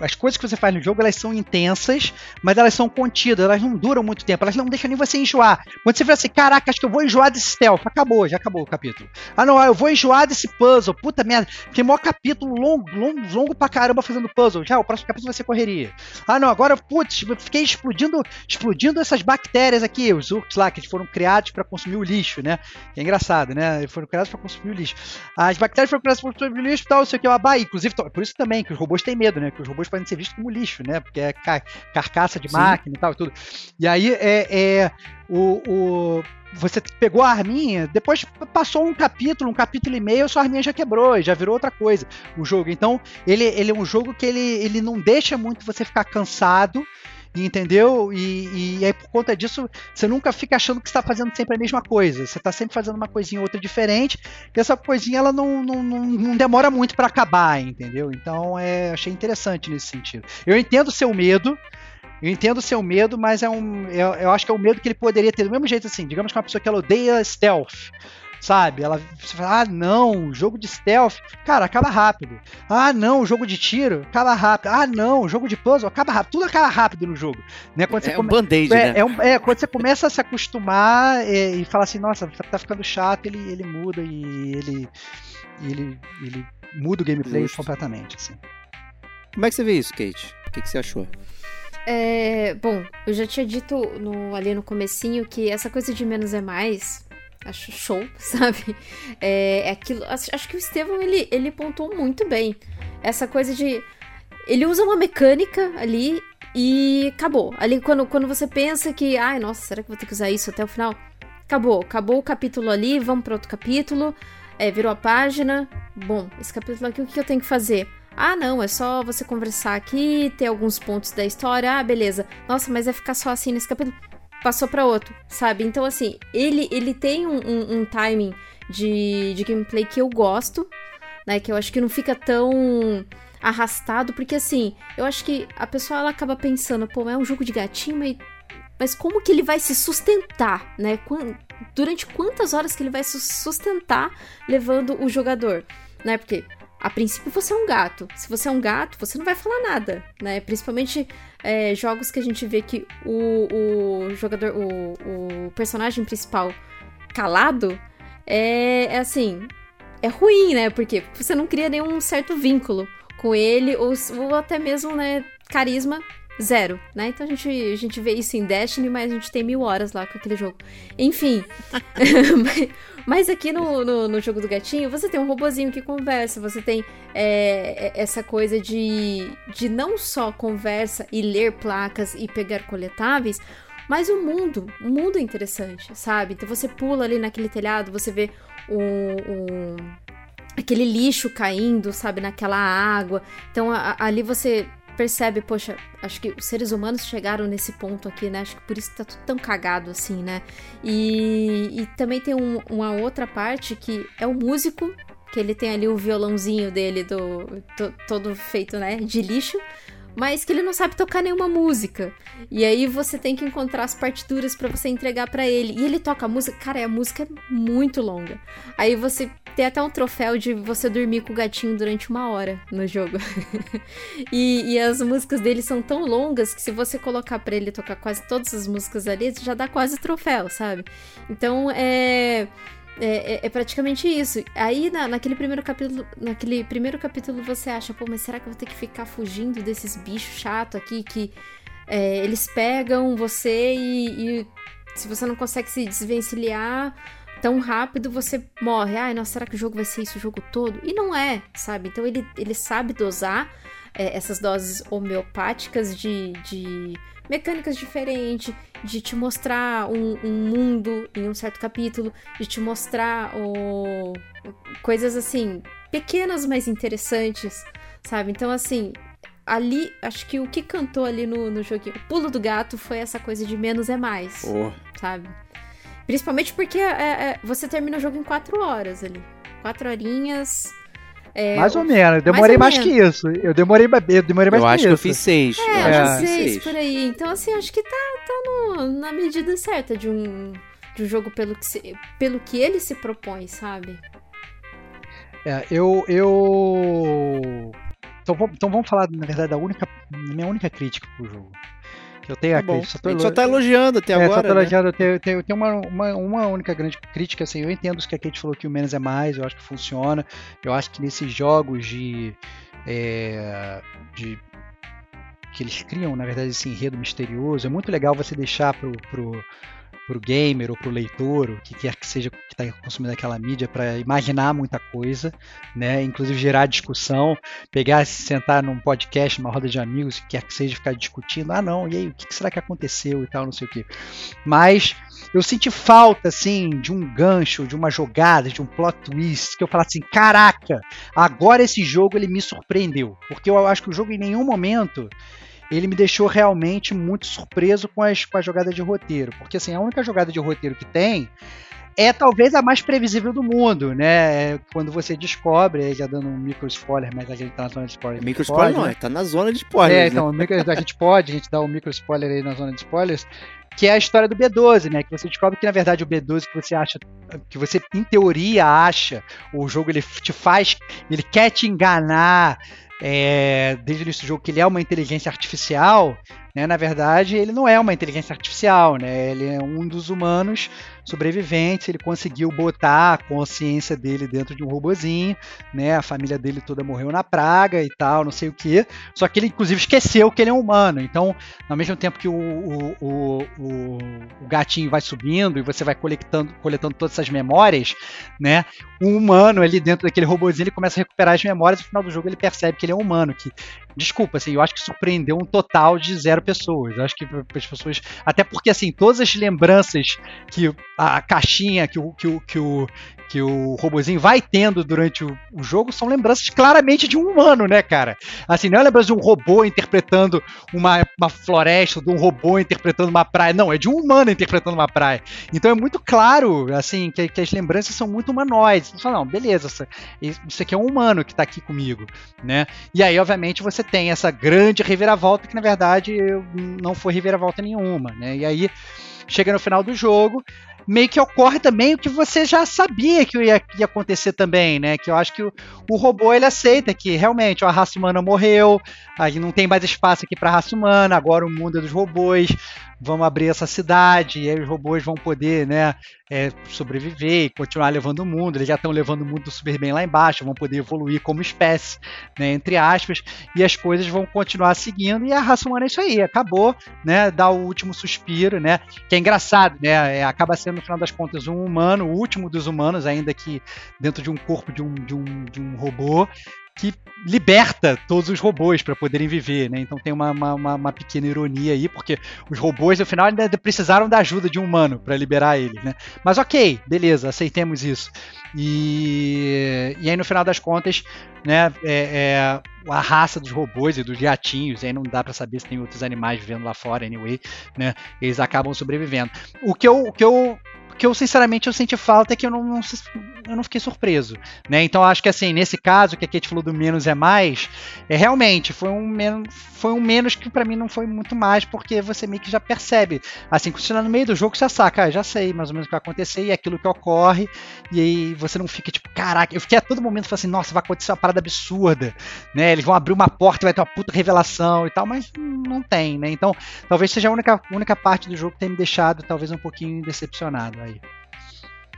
as coisas que você faz no jogo, elas são intensas, mas elas são contidas, elas não duram muito tempo, elas não deixam nem você enjoar. Quando você fala assim, caraca, acho que eu vou enjoar desse stealth, acabou, já acabou o capítulo. Ah não, eu vou enjoar desse puzzle, puta merda, fiquei maior capítulo longo, longo, longo pra caramba fazendo puzzle, já, o próximo capítulo vai ser correria. Ah não, agora, putz, fiquei explodindo, explodindo essas bactérias aqui, os urks lá, que foram criados pra consumir o lixo, né? Que é engraçado, né? Foram criados pra consumir o lixo. As bactérias foram criadas para consumir o lixo e tal, sei o que, babá. Inclusive, por isso também, que os robôs têm medo, né? Que os robôs podem ser vistos como lixo, né? Porque é ca- carcaça de Sim. máquina e tal, tudo. E aí, é, é o, o- você pegou a arminha, depois passou um capítulo, um capítulo e meio, sua arminha já quebrou já virou outra coisa o jogo. Então, ele, ele é um jogo que ele, ele não deixa muito você ficar cansado, entendeu? E, e aí, por conta disso, você nunca fica achando que está fazendo sempre a mesma coisa. Você está sempre fazendo uma coisinha ou outra diferente, e essa coisinha ela não, não, não, não demora muito para acabar, entendeu? Então, é, achei interessante nesse sentido. Eu entendo seu medo. Eu entendo seu medo, mas é um. Eu, eu acho que é um medo que ele poderia ter do mesmo jeito assim. Digamos que uma pessoa que ela odeia stealth. Sabe? Ela você fala, ah, não, jogo de stealth, cara, acaba rápido. Ah, não, jogo de tiro, acaba rápido. Ah, não, jogo de puzzle, acaba rápido. Tudo acaba rápido no jogo. Né? Quando você É um come- band-aid, é, né? é um- é, quando você começa a se acostumar é, e fala assim, nossa, tá ficando chato, ele, ele muda e ele, ele, ele muda o gameplay Justo. completamente. Assim. Como é que você vê isso, Kate? O que, que você achou? É, bom, eu já tinha dito no- ali no comecinho que essa coisa de menos é mais, acho show, sabe? É, é aquilo, acho, acho que o Estevão, ele, ele pontuou muito bem. Essa coisa de... Ele usa uma mecânica ali e acabou. Ali quando, quando você pensa que, ai, nossa, será que vou ter que usar isso até o final? Acabou, acabou o capítulo ali, vamos para outro capítulo. É, virou a página. Bom, esse capítulo aqui, o que eu tenho que fazer? Ah, não, é só você conversar aqui, ter alguns pontos da história. Ah, beleza. Nossa, mas vai ficar só assim nesse capítulo. Passou pra outro, sabe? Então, assim, ele, ele tem um, um- um timing de, de gameplay que eu gosto, né? Que eu acho que não fica tão arrastado, porque assim, eu acho que a pessoa ela acaba pensando, pô, é um jogo de gatinho, mas, mas como que ele vai se sustentar, né? Durante quantas horas que ele vai se sustentar levando o jogador, né? Porque a princípio você é um gato. Se você é um gato, você não vai falar nada, né? Principalmente é, jogos que a gente vê que o, o jogador, o, o personagem principal calado é, é assim, é ruim, né? Porque você não cria nenhum certo vínculo com ele ou, ou até mesmo, né, carisma zero, né? Então a gente, a gente vê isso em Destiny, mas a gente tem mil horas lá com aquele jogo. Enfim, mas- aqui no, no, no jogo do gatinho, você tem um robozinho que conversa, você tem é, é, essa coisa de, de não só conversa e ler placas e pegar coletáveis, mas o mundo, o mundo é interessante, sabe? Então você pula ali naquele telhado, você vê o, o- aquele lixo caindo, sabe, naquela água. Então a- a- ali você percebe, poxa, acho que os seres humanos chegaram nesse ponto aqui, né? Acho que por isso que tá tudo tão cagado assim, né? E, e também tem um- uma outra parte que é o músico, que ele tem ali o violãozinho dele do to- todo feito, né, de lixo, mas que ele não sabe tocar nenhuma música. E aí você tem que encontrar as partituras pra você entregar pra ele. E ele toca a música, cara, a música é muito longa. Aí você tem até um troféu de você dormir com o gatinho durante uma hora no jogo. e, e as músicas dele são tão longas que se você colocar pra ele tocar quase todas as músicas ali, já dá quase troféu, sabe? Então é. É, é- é praticamente isso. Aí na- naquele primeiro capítulo, naquele primeiro capítulo você acha, pô, mas será que eu vou ter que ficar fugindo desses bichos chato aqui que é, eles pegam você e, e se você não consegue se desvencilhar tão rápido, você morre. Ai, nossa, será que o jogo vai ser isso o jogo todo? E não é, sabe? Então ele, ele sabe dosar é, essas doses homeopáticas de, de mecânicas diferentes, de te mostrar um, um, mundo em um certo capítulo, de te mostrar o, coisas assim, pequenas, mas interessantes, sabe? Então, assim, ali, acho que o que cantou ali no, no joguinho, o pulo do gato, foi essa coisa de menos é mais, oh. sabe? Principalmente porque é, é, você termina o jogo em quatro horas ali. Quatro horinhas. É, mais ou menos, eu demorei mais, mais que isso. Eu demorei, eu demorei mais eu que isso. Eu acho que eu fiz seis. É, eu é. seis, seis por aí. Então, assim, acho que tá, tá no, na medida certa de um, de um jogo pelo que, se, pelo que ele se propõe, sabe? É, eu. eu... Então, então vamos falar, na verdade, da única, minha única crítica pro jogo. Eu tenho tá a Só, só tá elogiando até é, agora. Só né? elogiando. Eu tenho, eu tenho, eu tenho uma, uma, uma, única grande crítica. Assim, eu entendo que a Kate falou que o menos é mais. Eu acho que funciona. Eu acho que nesses jogos de. É, de que eles criam, na verdade, esse enredo misterioso. É muito legal você deixar pro, pro, para o gamer ou para o leitor, o que quer que seja que está consumindo aquela mídia, para imaginar muita coisa, né? inclusive gerar discussão, pegar, se sentar num podcast, numa roda de amigos, o que quer que seja, ficar discutindo, ah não, e aí, o que será que aconteceu e tal, não sei o que. Mas eu senti falta, assim, de um gancho, de uma jogada, de um plot twist, que eu falasse assim, caraca, agora esse jogo ele me surpreendeu, porque eu acho que o jogo em nenhum momento ele me deixou realmente muito surpreso com, as, com a jogada de roteiro. Porque assim, a única jogada de roteiro que tem é talvez a mais previsível do mundo, né? É quando você descobre, já dando um micro spoiler, mas a gente tá na zona de spoiler. Micro spoiler não, né? tá na zona de spoiler. É, então, né? a gente pode, a gente dá um micro spoiler aí na zona de spoilers, que é a história do B12, né? Que você descobre que na verdade o B12 que você acha, que você em teoria acha, o jogo ele te faz, ele quer te enganar, é, desde o início do jogo que ele é uma inteligência artificial, né, na verdade ele não é uma inteligência artificial, né, ele é um dos humanos sobreviventes, ele conseguiu botar a consciência dele dentro de um robozinho, né? A família dele toda morreu na praga e tal, não sei o que. Só que ele, inclusive, esqueceu que ele é um humano. Então, ao mesmo tempo que o, o, o, o, o gatinho vai subindo e você vai coletando, coletando todas essas memórias, né? O humano ali dentro daquele robozinho, ele começa a recuperar as memórias e no final do jogo ele percebe que ele é um humano, que desculpa, assim, eu acho que surpreendeu um total de zero pessoas. Eu acho que as pessoas. Até porque, assim, todas as lembranças que a caixinha que o, que o, que o, que o robozinho vai tendo durante o, o, jogo são lembranças claramente de um humano, né, cara? Assim, não é lembrança de um robô interpretando uma, uma floresta, de um robô interpretando uma praia. Não, é de um humano interpretando uma praia. Então é muito claro, assim, que, que as lembranças são muito humanoides. Você fala, não, beleza, isso aqui é um humano que tá aqui comigo, né? E aí, obviamente, você tem essa grande reviravolta que, na verdade, não foi reviravolta nenhuma, né? E aí, chega no final do jogo, meio que ocorre também o que você já sabia que ia, ia acontecer também, né? Que eu acho que o, o, robô ele aceita que realmente a raça humana morreu, aí não tem mais espaço aqui para a raça humana, agora o mundo é dos robôs, vamos abrir essa cidade, e aí os robôs vão poder, né, é, sobreviver e continuar levando o mundo. Eles já estão levando o mundo super bem lá embaixo, vão poder evoluir como espécie, né, entre aspas, e as coisas vão continuar seguindo. E a raça humana é isso aí, acabou, né, dá o último suspiro, né, que é engraçado, né, é, acaba sendo no final das contas um humano, o último dos humanos, ainda que dentro de um corpo de um, de um, de um robô, que liberta todos os robôs para poderem viver, né? Então tem uma, uma, uma, pequena ironia aí, porque os robôs no final ainda precisaram da ajuda de um humano para liberar eles, né? Mas ok, beleza, aceitemos isso. E, e aí no final das contas, né, é, é, a raça dos robôs e dos gatinhos, aí não dá para saber se tem outros animais vivendo lá fora, anyway, né? Eles acabam sobrevivendo. O que eu, o que eu que eu sinceramente eu senti falta é que eu não, não, eu não fiquei surpreso, né? Então acho que assim, nesse caso que a Kate falou do menos é mais, é realmente foi um menos, foi um menos que para mim não foi muito mais, porque você meio que já percebe, assim, quando você tá no meio do jogo você já saca, ah, já sei mais ou menos o que vai acontecer e é aquilo que ocorre, e aí você não fica tipo, caraca, eu fiquei a todo momento falando assim, nossa, vai acontecer uma parada absurda, né? Eles vão abrir uma porta vai ter uma puta revelação e tal, mas não tem, né? Então, talvez seja a única, única parte do jogo que tem me deixado talvez um pouquinho decepcionado aí.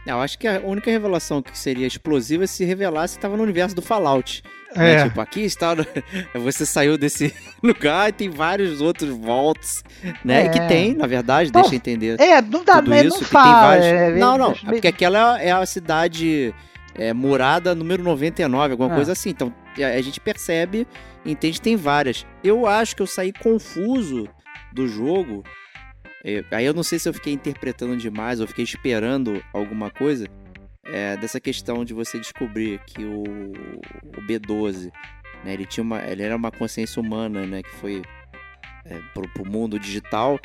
Eu acho que a única revelação que seria explosiva é se revelasse estava no universo do Fallout. Né? É. Né? Tipo, aqui está. Você saiu desse lugar e tem vários outros volts, né? É. Que tem, na verdade, deixa eu entender. É, não dá, mas isso, não fala. Vários... É, não, não. É porque aquela é a cidade é, morada número 99, alguma ah. coisa assim. Então a gente percebe, entende, tem várias. Eu acho que eu saí confuso do jogo, aí eu não sei se eu fiquei interpretando demais ou fiquei esperando alguma coisa, é, dessa questão de você descobrir que o, o B12, né, ele, tinha uma, ele era uma consciência humana, né, que foi é, pro, pro mundo digital,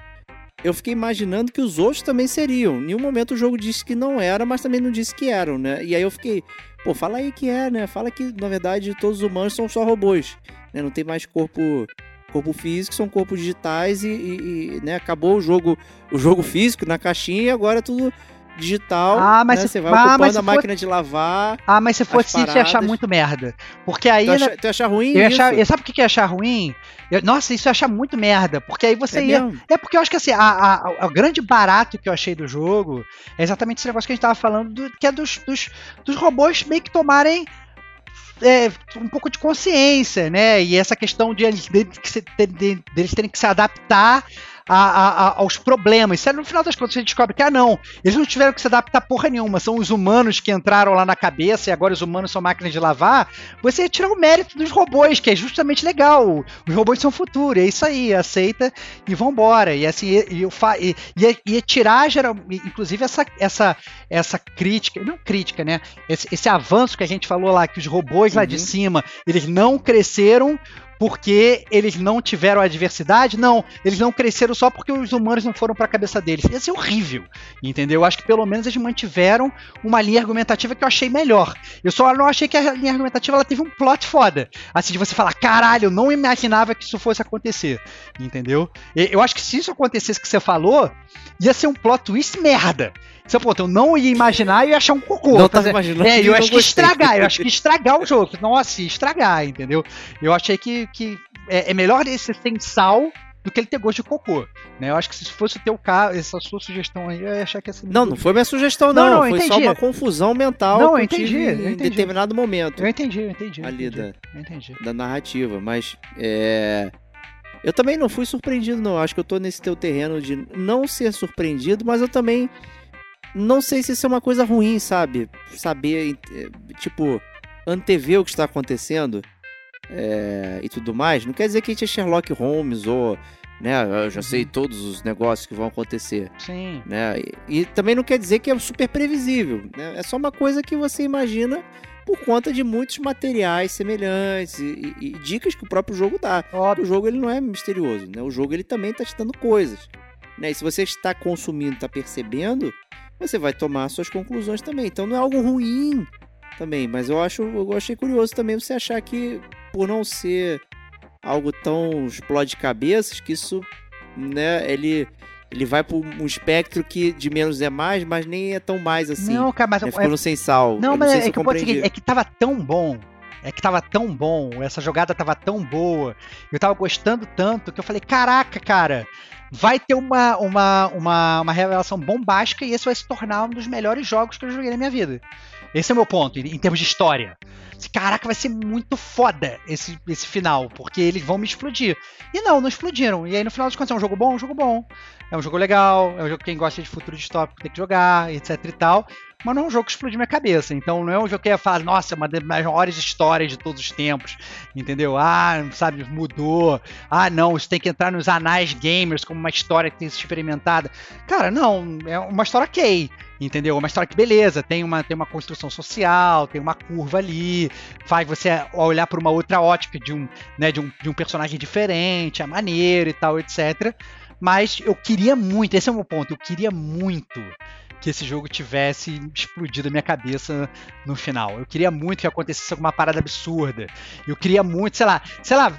eu fiquei imaginando que os outros também seriam. Em nenhum momento o jogo disse que não era, mas também não disse que eram, né? E aí eu fiquei, pô, fala aí que é, né? Fala que, na verdade, todos os humanos são só robôs. Né? Não tem mais corpo corpo físico, são corpos digitais e, e, e né? acabou o jogo o jogo físico na caixinha e agora é tudo digital. Ah, mas né? você vai ah, ocupando a for- máquina de lavar. Ah, mas se fosse isso, eu ia achar paradas. muito merda. Porque aí. Tu acha, tu acha ruim eu ia isso? achar, eu- sabe o que ia achar ruim? Eu- nossa, isso ia achar muito merda. Porque aí você É ia. mesmo? É porque eu acho que assim, a, a- a- o grande barato que eu achei do jogo é exatamente esse negócio que a gente tava falando, do- que é dos, dos, dos robôs meio que tomarem é, um pouco de consciência, né? E essa questão de eles, de, se- de- de- deles terem que se adaptar a- a- a- aos problemas. É, no final das contas você descobre que, ah, não, eles não tiveram que se adaptar porra nenhuma, são os humanos que entraram lá na cabeça e agora os humanos são máquinas de lavar. Você ia tirar o mérito dos robôs, que é justamente legal. Os robôs são futuro, é isso aí, aceita e vambora. E assim, e, e, fa- e, ia, ia tirar, geral, inclusive, essa, essa, essa crítica, não crítica, né? Esse, esse avanço que a gente falou lá, que os robôs lá de Uhum. cima, eles não cresceram porque eles não tiveram adversidade? Não, eles não cresceram só porque os humanos não foram para a cabeça deles. Ia ser horrível, entendeu? Eu acho que pelo menos eles mantiveram uma linha argumentativa que eu achei melhor. Eu só não achei que a linha argumentativa ela teve um plot foda. Assim, de você falar, caralho, eu não imaginava que isso fosse acontecer, entendeu? Eu acho que se isso acontecesse que você falou, ia ser um plot twist merda. Seu ponto, eu não ia imaginar e ia achar um cocô. Não Fazer- tava imaginando. é, eu acho que estragar, eu acho que estragar o jogo. Nossa, ia estragar, entendeu? Eu achei que, que é, é melhor esse sem sal do que ele ter gosto de cocô. Né? Eu acho que se fosse o teu caso, essa sua sugestão aí, eu ia achar que ia ser Não, não foi minha sugestão, Não, não. não, foi só entendi. uma confusão mental Não, eu eu entendi, eu em entendi. determinado momento Eu entendi, eu entendi. Eu ali entendi, da, entendi. da narrativa. Mas é, eu também não fui surpreendido, não. Acho que eu tô nesse teu terreno de não ser surpreendido, mas eu também não sei se isso é uma coisa ruim, sabe? Saber, eh, tipo, antever o que está acontecendo é, e tudo mais. Não quer dizer que a gente é Sherlock Holmes ou, né, eu já sei todos os negócios que vão acontecer Sim. né? E, e também não quer dizer que é super previsível, né? É só uma coisa que você imagina por conta de muitos materiais semelhantes e, e- e dicas que o próprio jogo dá. O Óbvio. jogo ele não é misterioso, né? O jogo ele também está te dando coisas, né? E se você está consumindo, está percebendo, você vai tomar suas conclusões também. Então não é algo ruim também, mas eu acho, eu achei curioso também você achar que por não ser algo tão explode cabeças que isso, né? Ele ele vai para um espectro que de menos é mais, mas nem é tão mais assim. não, cara, mas né? é- Ficando sem sal. Não, Eu mas sei é, eu que o ponto é o seguinte, compreendi. é que tava tão bom. É que tava tão bom, essa jogada tava tão boa, eu tava gostando tanto que eu falei, caraca, cara, vai ter uma, uma, uma, uma revelação bombástica e esse vai se tornar um dos melhores jogos que eu joguei na minha vida. Esse é o meu ponto, em, termos de história. Caraca, vai ser muito foda esse, esse final, porque eles vão me explodir. E não, não explodiram. E aí no final das contas é um jogo bom, um jogo bom. É um jogo legal, é um jogo que quem gosta de futuro distópico tem que jogar, etc e tal mas não é um jogo que explodiu minha cabeça. Então não é um jogo que ia falar, nossa, é uma das maiores histórias de todos os tempos. Entendeu? Ah, sabe, mudou. Ah, não, isso tem que entrar nos anais gamers como uma história que tem sido experimentada. Cara, não, é uma história ok. Entendeu? Uma história que, beleza, tem uma, tem uma construção social, tem uma curva ali, faz você olhar por uma outra ótica de um, né, de um, de um personagem diferente, é maneiro e tal, etc. Mas eu queria muito, esse é o meu ponto, eu queria muito que esse jogo tivesse explodido a minha cabeça no final. Eu queria muito que acontecesse alguma parada absurda. Eu queria muito, sei lá, sei lá,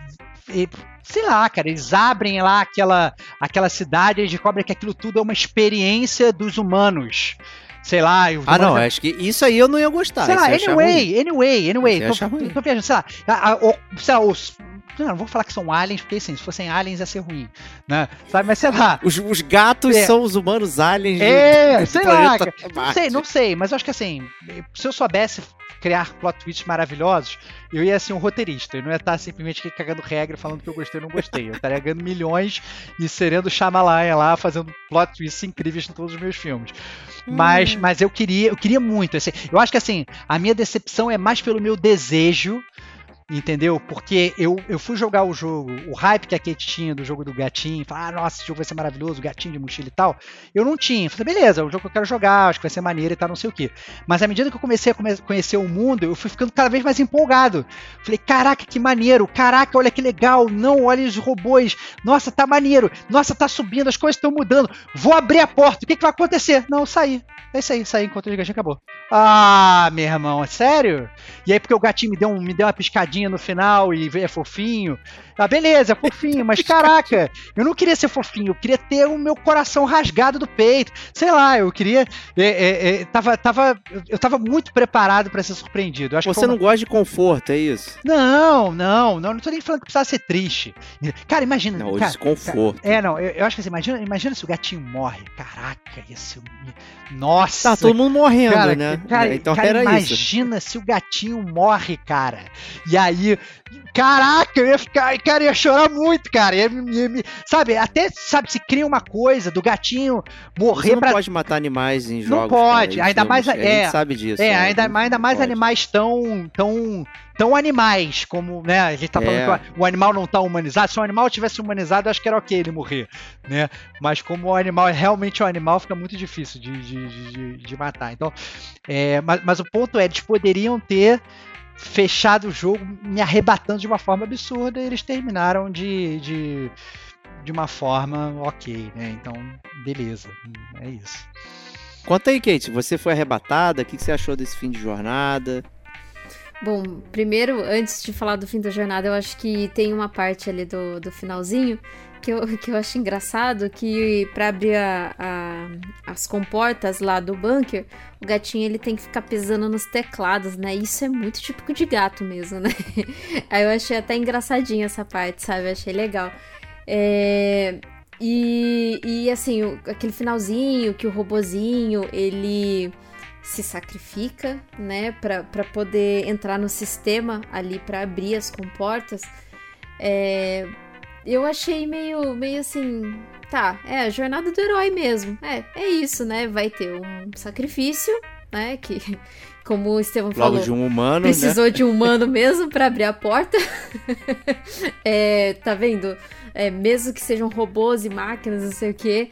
sei lá, cara, eles abrem lá aquela, aquela cidade e eles descobrem que aquilo tudo é uma experiência dos humanos. Sei lá, Ah, não, acho que isso aí eu não ia gostar. Sei lá, anyway, anyway, anyway. Você Tô, tô viajando, sei lá. a- a- o- sei lá, os. Não, não vou falar que são aliens, porque assim, se fossem aliens ia ser ruim. Né? Sabe, mas sei lá. Os, os gatos É. são os humanos aliens É, do, do sei lá. Não sei, não sei, mas eu acho que assim, se eu soubesse criar plot twists maravilhosos, eu ia ser um roteirista. Eu não ia estar simplesmente cagando regra falando que eu gostei ou não gostei. Eu estaria ganhando milhões e serendo Shyamalan lá, fazendo plot twists incríveis em todos os meus filmes. Mas, Hum. mas eu queria, eu queria muito. assim, eu acho que assim, a minha decepção é mais pelo meu desejo Entendeu? Porque eu, eu fui jogar o jogo, o hype que a Kate tinha do jogo do gatinho, falar, ah, nossa, esse jogo vai ser maravilhoso, gatinho de mochila e tal. Eu não tinha. Falei, beleza, é um jogo que eu quero jogar, acho que vai ser maneiro e tal, não sei o quê. Mas à medida que eu comecei a conhecer o mundo, eu fui ficando cada vez mais empolgado. Falei, caraca, que maneiro, caraca, olha que legal, não, olha os robôs, nossa, tá maneiro, nossa, tá subindo, as coisas estão mudando, vou abrir a porta, o que, que vai acontecer? Não, saí. É isso aí, saí enquanto o gatinho acabou. Ah, meu irmão, é sério? E aí, porque o gatinho me deu, um, me deu uma piscadinha no final e é fofinho. Ah, beleza, é fofinho, mas caraca, eu não queria ser fofinho, eu queria ter o meu coração rasgado do peito. Sei lá, eu queria. É, é, é, tava, tava, eu tava muito preparado para ser surpreendido. Acho Você uma... não gosta de conforto, é isso? Não, não, não, não tô nem falando que precisava ser triste. Cara, imagina. Não, cara, desconforto. Cara, é, não, eu, eu, acho que assim, imagina, imagina se o gatinho morre. Caraca, ia ser. Nossa! Tá todo mundo morrendo, cara, né? Cara, então cara, era imagina isso. se o gatinho morre, cara. E aí, caraca, eu ia ficar, cara, ia chorar muito, cara. Ia, ia, ia, sabe, até, sabe, se cria uma coisa do gatinho morrer Você não pra... pode matar animais em jogos. Não pode, cara, ainda mais, é, a sabe disso. É, é ainda, ainda mais pode. animais tão, tão tão animais, como, né, a gente tá falando é. que o animal não tá humanizado. Se o animal tivesse humanizado, eu acho que era ok ele morrer, né? Mas como o animal é realmente um animal, fica muito difícil de, de, de, de matar. Então, é, mas, mas o ponto é, eles poderiam ter fechado o jogo me arrebatando de uma forma absurda e eles terminaram de, de, de uma forma ok, né? Então, beleza, é isso. Conta aí, Kate, você foi arrebatada? O que você achou desse fim de jornada? Bom, primeiro, antes de falar do fim da jornada, eu acho que tem uma parte ali do, do finalzinho que eu, que eu acho engraçado, que para abrir a, a, as comportas lá do bunker, o gatinho ele tem que ficar pisando nos teclados, né? Isso é muito típico de gato mesmo, né? Aí eu achei até engraçadinha essa parte, sabe? Eu achei legal. É... E, e assim, o, aquele finalzinho que o robozinho, ele se sacrifica, né, para poder entrar no sistema ali para abrir as comportas. É, eu achei meio, meio assim, tá, é a jornada do herói mesmo. É, é isso, né? Vai ter um sacrifício, né? Que, como o Estevão Logo falou, de um humano, precisou né? de um humano mesmo para abrir a porta. é, tá vendo? É, mesmo que sejam robôs e máquinas, não sei o que,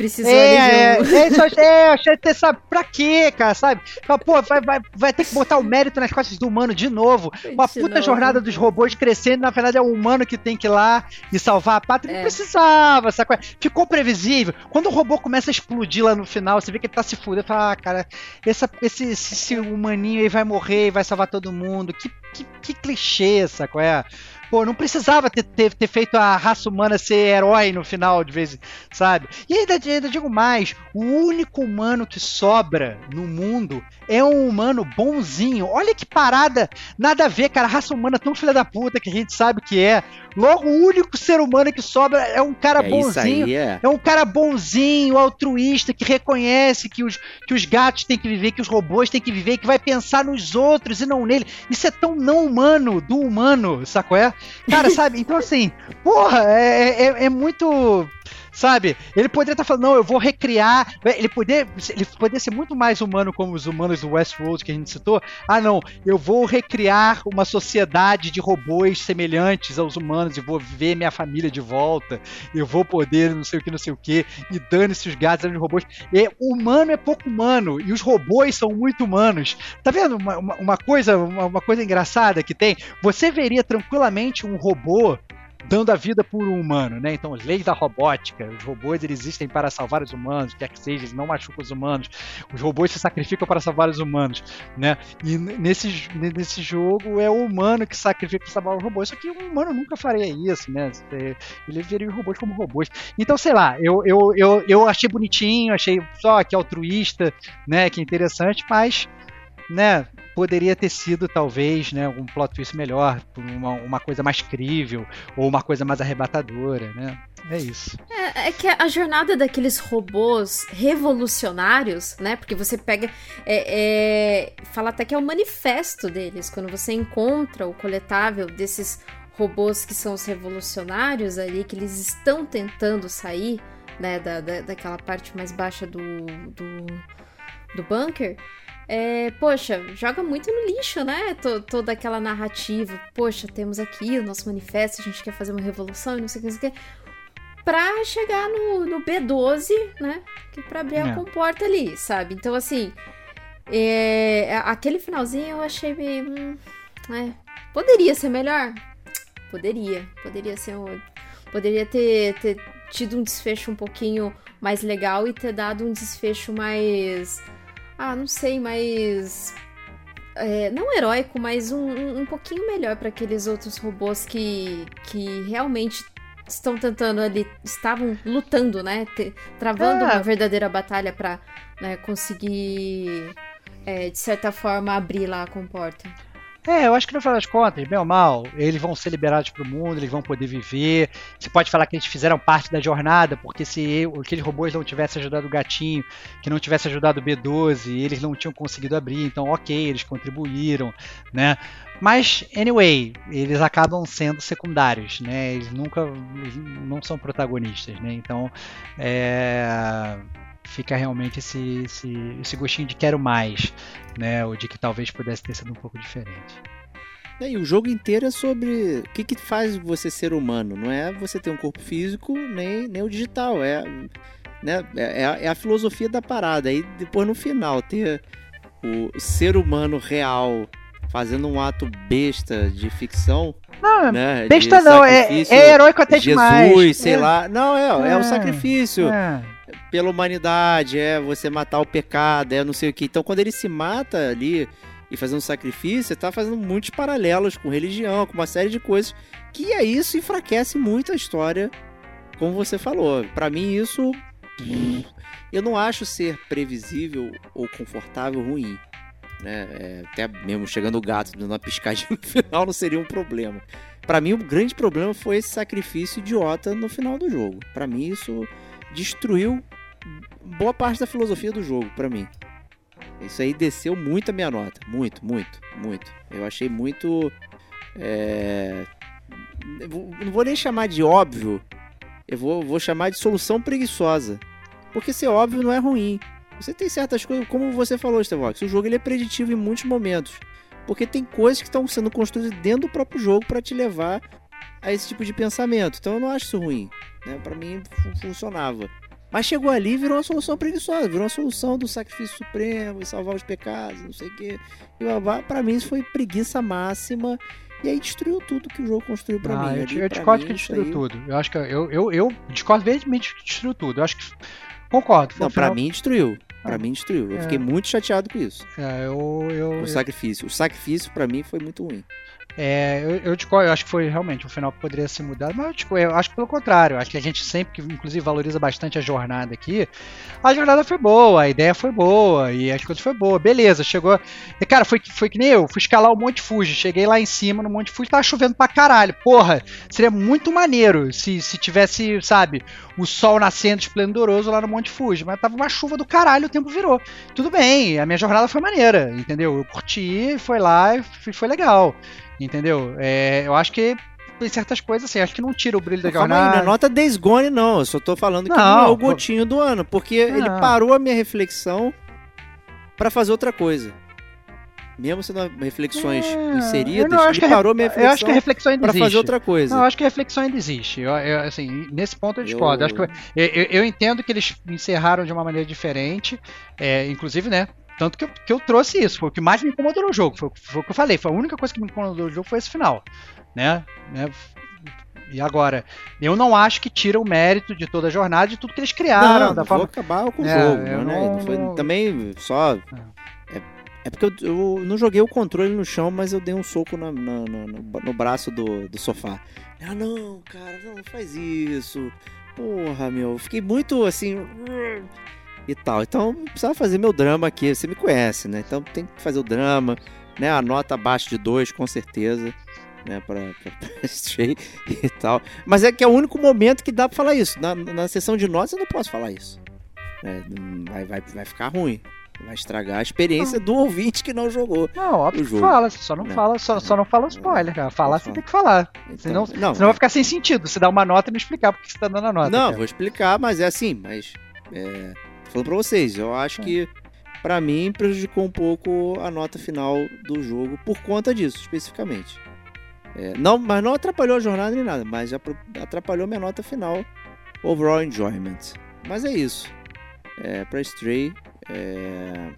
Precisou é, de um... é, é, é, eu achei que sabe, pra quê, cara, sabe? Pô, vai, vai, vai ter que botar o mérito nas costas do humano de novo. Uma de puta novo. jornada dos robôs crescendo, na verdade é o humano que tem que ir lá e salvar a pátria. É. Não precisava, sabe? Ficou previsível. Quando o robô começa a explodir lá no final, você vê que ele tá se fudendo. Fala, ah, cara, essa, esse, esse, esse humaninho aí vai morrer e vai salvar todo mundo. Que, que, que clichê, sabe? É? Pô, não precisava ter, ter, ter, feito a raça humana ser herói no final, de vez, sabe? E ainda, ainda digo mais: o único humano que sobra no mundo é um humano bonzinho. Olha que parada, nada a ver, cara. A raça humana é tão filha da puta que a gente sabe que é. Logo, o único ser humano que sobra é um cara é bonzinho. Aí, é. é um cara bonzinho, altruísta, que reconhece que os, que os gatos têm que viver, que os robôs têm que viver, que vai pensar nos outros e não nele. Isso é tão não humano do humano, sacou? É? Cara, sabe? Então, assim, porra, é, é, é muito sabe? Ele poderia estar tá falando, não, eu vou recriar. Ele poderia, ele poderia ser muito mais humano como os humanos do Westworld que a gente citou. Ah, não, eu vou recriar uma sociedade de robôs semelhantes aos humanos e vou ver minha família de volta. Eu vou poder não sei o que, não sei o que. E dane-se os gatos, os robôs. E, o humano é pouco humano e os robôs são muito humanos. Tá vendo uma, uma, uma coisa, uma, uma coisa engraçada que tem? Você veria tranquilamente um robô dando a vida por um humano, né? Então, leis da robótica, os robôs eles existem para salvar os humanos, quer que seja, eles não machucam os humanos. Os robôs se sacrificam para salvar os humanos, né? E nesse, nesse jogo é o humano que sacrifica para salvar os robôs. Só que um humano nunca faria isso, né? Ele veria os robôs como robôs. Então, sei lá, eu, eu, eu, eu achei bonitinho, achei só que altruísta, né? Que interessante, mas né, poderia ter sido talvez, né, um plot twist melhor, uma, uma coisa mais crível ou uma coisa mais arrebatadora, né? É isso. É, é, que a jornada daqueles robôs revolucionários, né? Porque você pega. É, é, fala até que é o manifesto deles. Quando você encontra o coletável desses robôs que são os revolucionários ali, que eles estão tentando sair, né? Da, da, daquela parte mais baixa do, do, do bunker é, poxa, joga muito no lixo, né? T toda aquela narrativa. Poxa, temos aqui o nosso manifesto, a gente quer fazer uma revolução e não sei o que, não sei o que. Pra chegar no, no B12, né? Que pra abrir é. a comporta ali, sabe? Então, assim, é, aquele finalzinho eu achei meio. Hum, é, poderia ser melhor? Poderia. Poderia ser um. Poderia ter, ter tido um desfecho um pouquinho mais legal e ter dado um desfecho mais ah, não sei, mais. É, não heróico, mas um, um, pouquinho melhor para aqueles outros robôs que, que realmente estão tentando ali, estavam lutando, né? Te, travando é. uma verdadeira batalha para né, conseguir, é, de certa forma, abrir lá a comporta. É, eu acho que no final das contas, bem ou mal, eles vão ser liberados para o mundo, eles vão poder viver. Você pode falar que eles fizeram parte da jornada, porque se aqueles robôs não tivessem ajudado o gatinho, que não tivesse ajudado o B12, eles não tinham conseguido abrir, então ok, eles contribuíram, né? Mas, anyway, eles acabam sendo secundários, né? Eles nunca eles não são protagonistas, né? Então, é fica realmente esse, esse, esse gostinho de quero mais, né? Ou de que talvez pudesse ter sido um pouco diferente. É, e o jogo inteiro é sobre o que, que faz você ser humano. Não é você ter um corpo físico, nem, nem o digital. É, né, é, é, é a filosofia da parada. Aí depois no final ter o ser humano real fazendo um ato besta de ficção. Não, né, besta não, é, é heróico até Jesus, demais. Jesus, sei é. lá. Não, é, é, o é. sacrifício. É pela humanidade, é você matar o pecado, é não sei o que. Então, quando ele se mata ali e fazendo sacrifício, tá fazendo muitos paralelos com religião, com uma série de coisas, que é isso enfraquece muito a história, como você falou. Para mim, isso eu não acho ser previsível ou confortável ruim. Né? É, até mesmo chegando o gato dando uma piscadinha no final não seria um problema. Para mim, o grande problema foi esse sacrifício idiota no final do jogo. Para mim, isso destruiu boa parte da filosofia do jogo para mim. Isso aí desceu muito a minha nota. Muito, muito, muito. Eu achei muito. É... Não vou nem chamar de óbvio. Eu vou, vou chamar de solução preguiçosa. Porque ser óbvio não é ruim. Você tem certas coisas, como você falou, Stevox, o jogo ele é preditivo em muitos momentos. Porque tem coisas que estão sendo construídas dentro do próprio jogo para te levar a esse tipo de pensamento. Então eu não acho isso ruim. Né? Para mim funcionava. Mas chegou ali e virou uma solução preguiçosa, virou uma solução do sacrifício supremo e salvar os pecados, não sei o quê. E para mim isso foi preguiça máxima. E aí destruiu tudo que o jogo construiu para ah, mim. Eu, eu discordo que destruiu aí... tudo. Eu acho que eu, eu, eu discordo veementemente que destruiu tudo. Eu acho que. Concordo. Não, final... para mim destruiu. Para ah, mim destruiu. Eu é... fiquei muito chateado com isso. É, eu, eu, o sacrifício. O sacrifício para mim foi muito ruim. É, eu, eu, eu, acho que foi realmente um final que poderia ser mudado, mas tipo, eu acho que pelo contrário, acho que a gente sempre, inclusive valoriza bastante a jornada aqui, a jornada foi boa, a ideia foi boa e as coisas foi boa, beleza, chegou, e cara, foi, foi que nem eu, fui escalar o Monte Fuji, cheguei lá em cima no Monte Fuji, tava chovendo pra caralho, porra, seria muito maneiro se, se tivesse, sabe, o sol nascendo esplendoroso lá no Monte Fuji, mas tava uma chuva do caralho, o tempo virou, tudo bem, a minha jornada foi maneira, entendeu, eu curti, foi lá e foi legal, Entendeu? É, eu acho que tem certas coisas assim, acho que não tira o brilho da jornada. Não é nota Days Gone, não. Eu só tô falando que não, não é o gotinho do ano, porque não. ele parou a minha reflexão para fazer outra coisa. Mesmo sendo reflexões é, inseridas, ele parou a minha reflexão, eu acho que a reflexão ainda pra fazer outra coisa. Não, eu acho que a reflexão ainda existe. Eu, eu, assim, nesse ponto eu discordo. Eu... Acho que eu, eu, entendo que eles encerraram de uma maneira diferente, é, inclusive, né? Tanto que eu, que eu trouxe isso, foi o que mais me incomodou no jogo. Foi, foi o que eu falei, foi a única coisa que me incomodou no jogo foi esse final. Né? né? E agora, eu não acho que tira o mérito de toda a jornada de tudo que eles criaram. Não, da forma... acabar com o é, jogo, né? Não... Foi, também só. É, é, é porque eu, eu, não joguei o controle no chão, mas eu dei um soco na, na, na, no, no, braço do, do sofá. Ah, não, cara, não faz isso. Porra, meu. Fiquei muito assim e tal. Então, precisava fazer meu drama aqui, você me conhece, né? Então tem que fazer o drama, né? A nota abaixo de 2, com certeza, né? Pra, pra, pra Stray e tal. Mas é que é o único momento que dá pra falar isso. Na, na sessão de notas eu não posso falar isso. É, vai, vai, vai ficar ruim. Vai estragar a experiência não. do ouvinte que não jogou. Não, óbvio que fala, só não, não fala, só, só não fala spoiler, cara. Falar você tem que falar. Então, senão, não, senão vai ficar sem sentido. Você dá uma nota e não explicar porque você tá dando a nota. Não, cara. vou explicar, mas é assim, mas. É, falando pra vocês, eu acho que para mim prejudicou um pouco a nota final do jogo por conta disso, especificamente. É, não, mas não atrapalhou a jornada nem nada, mas atrapalhou minha nota final, overall enjoyment. Mas é isso. É, para Stray, é...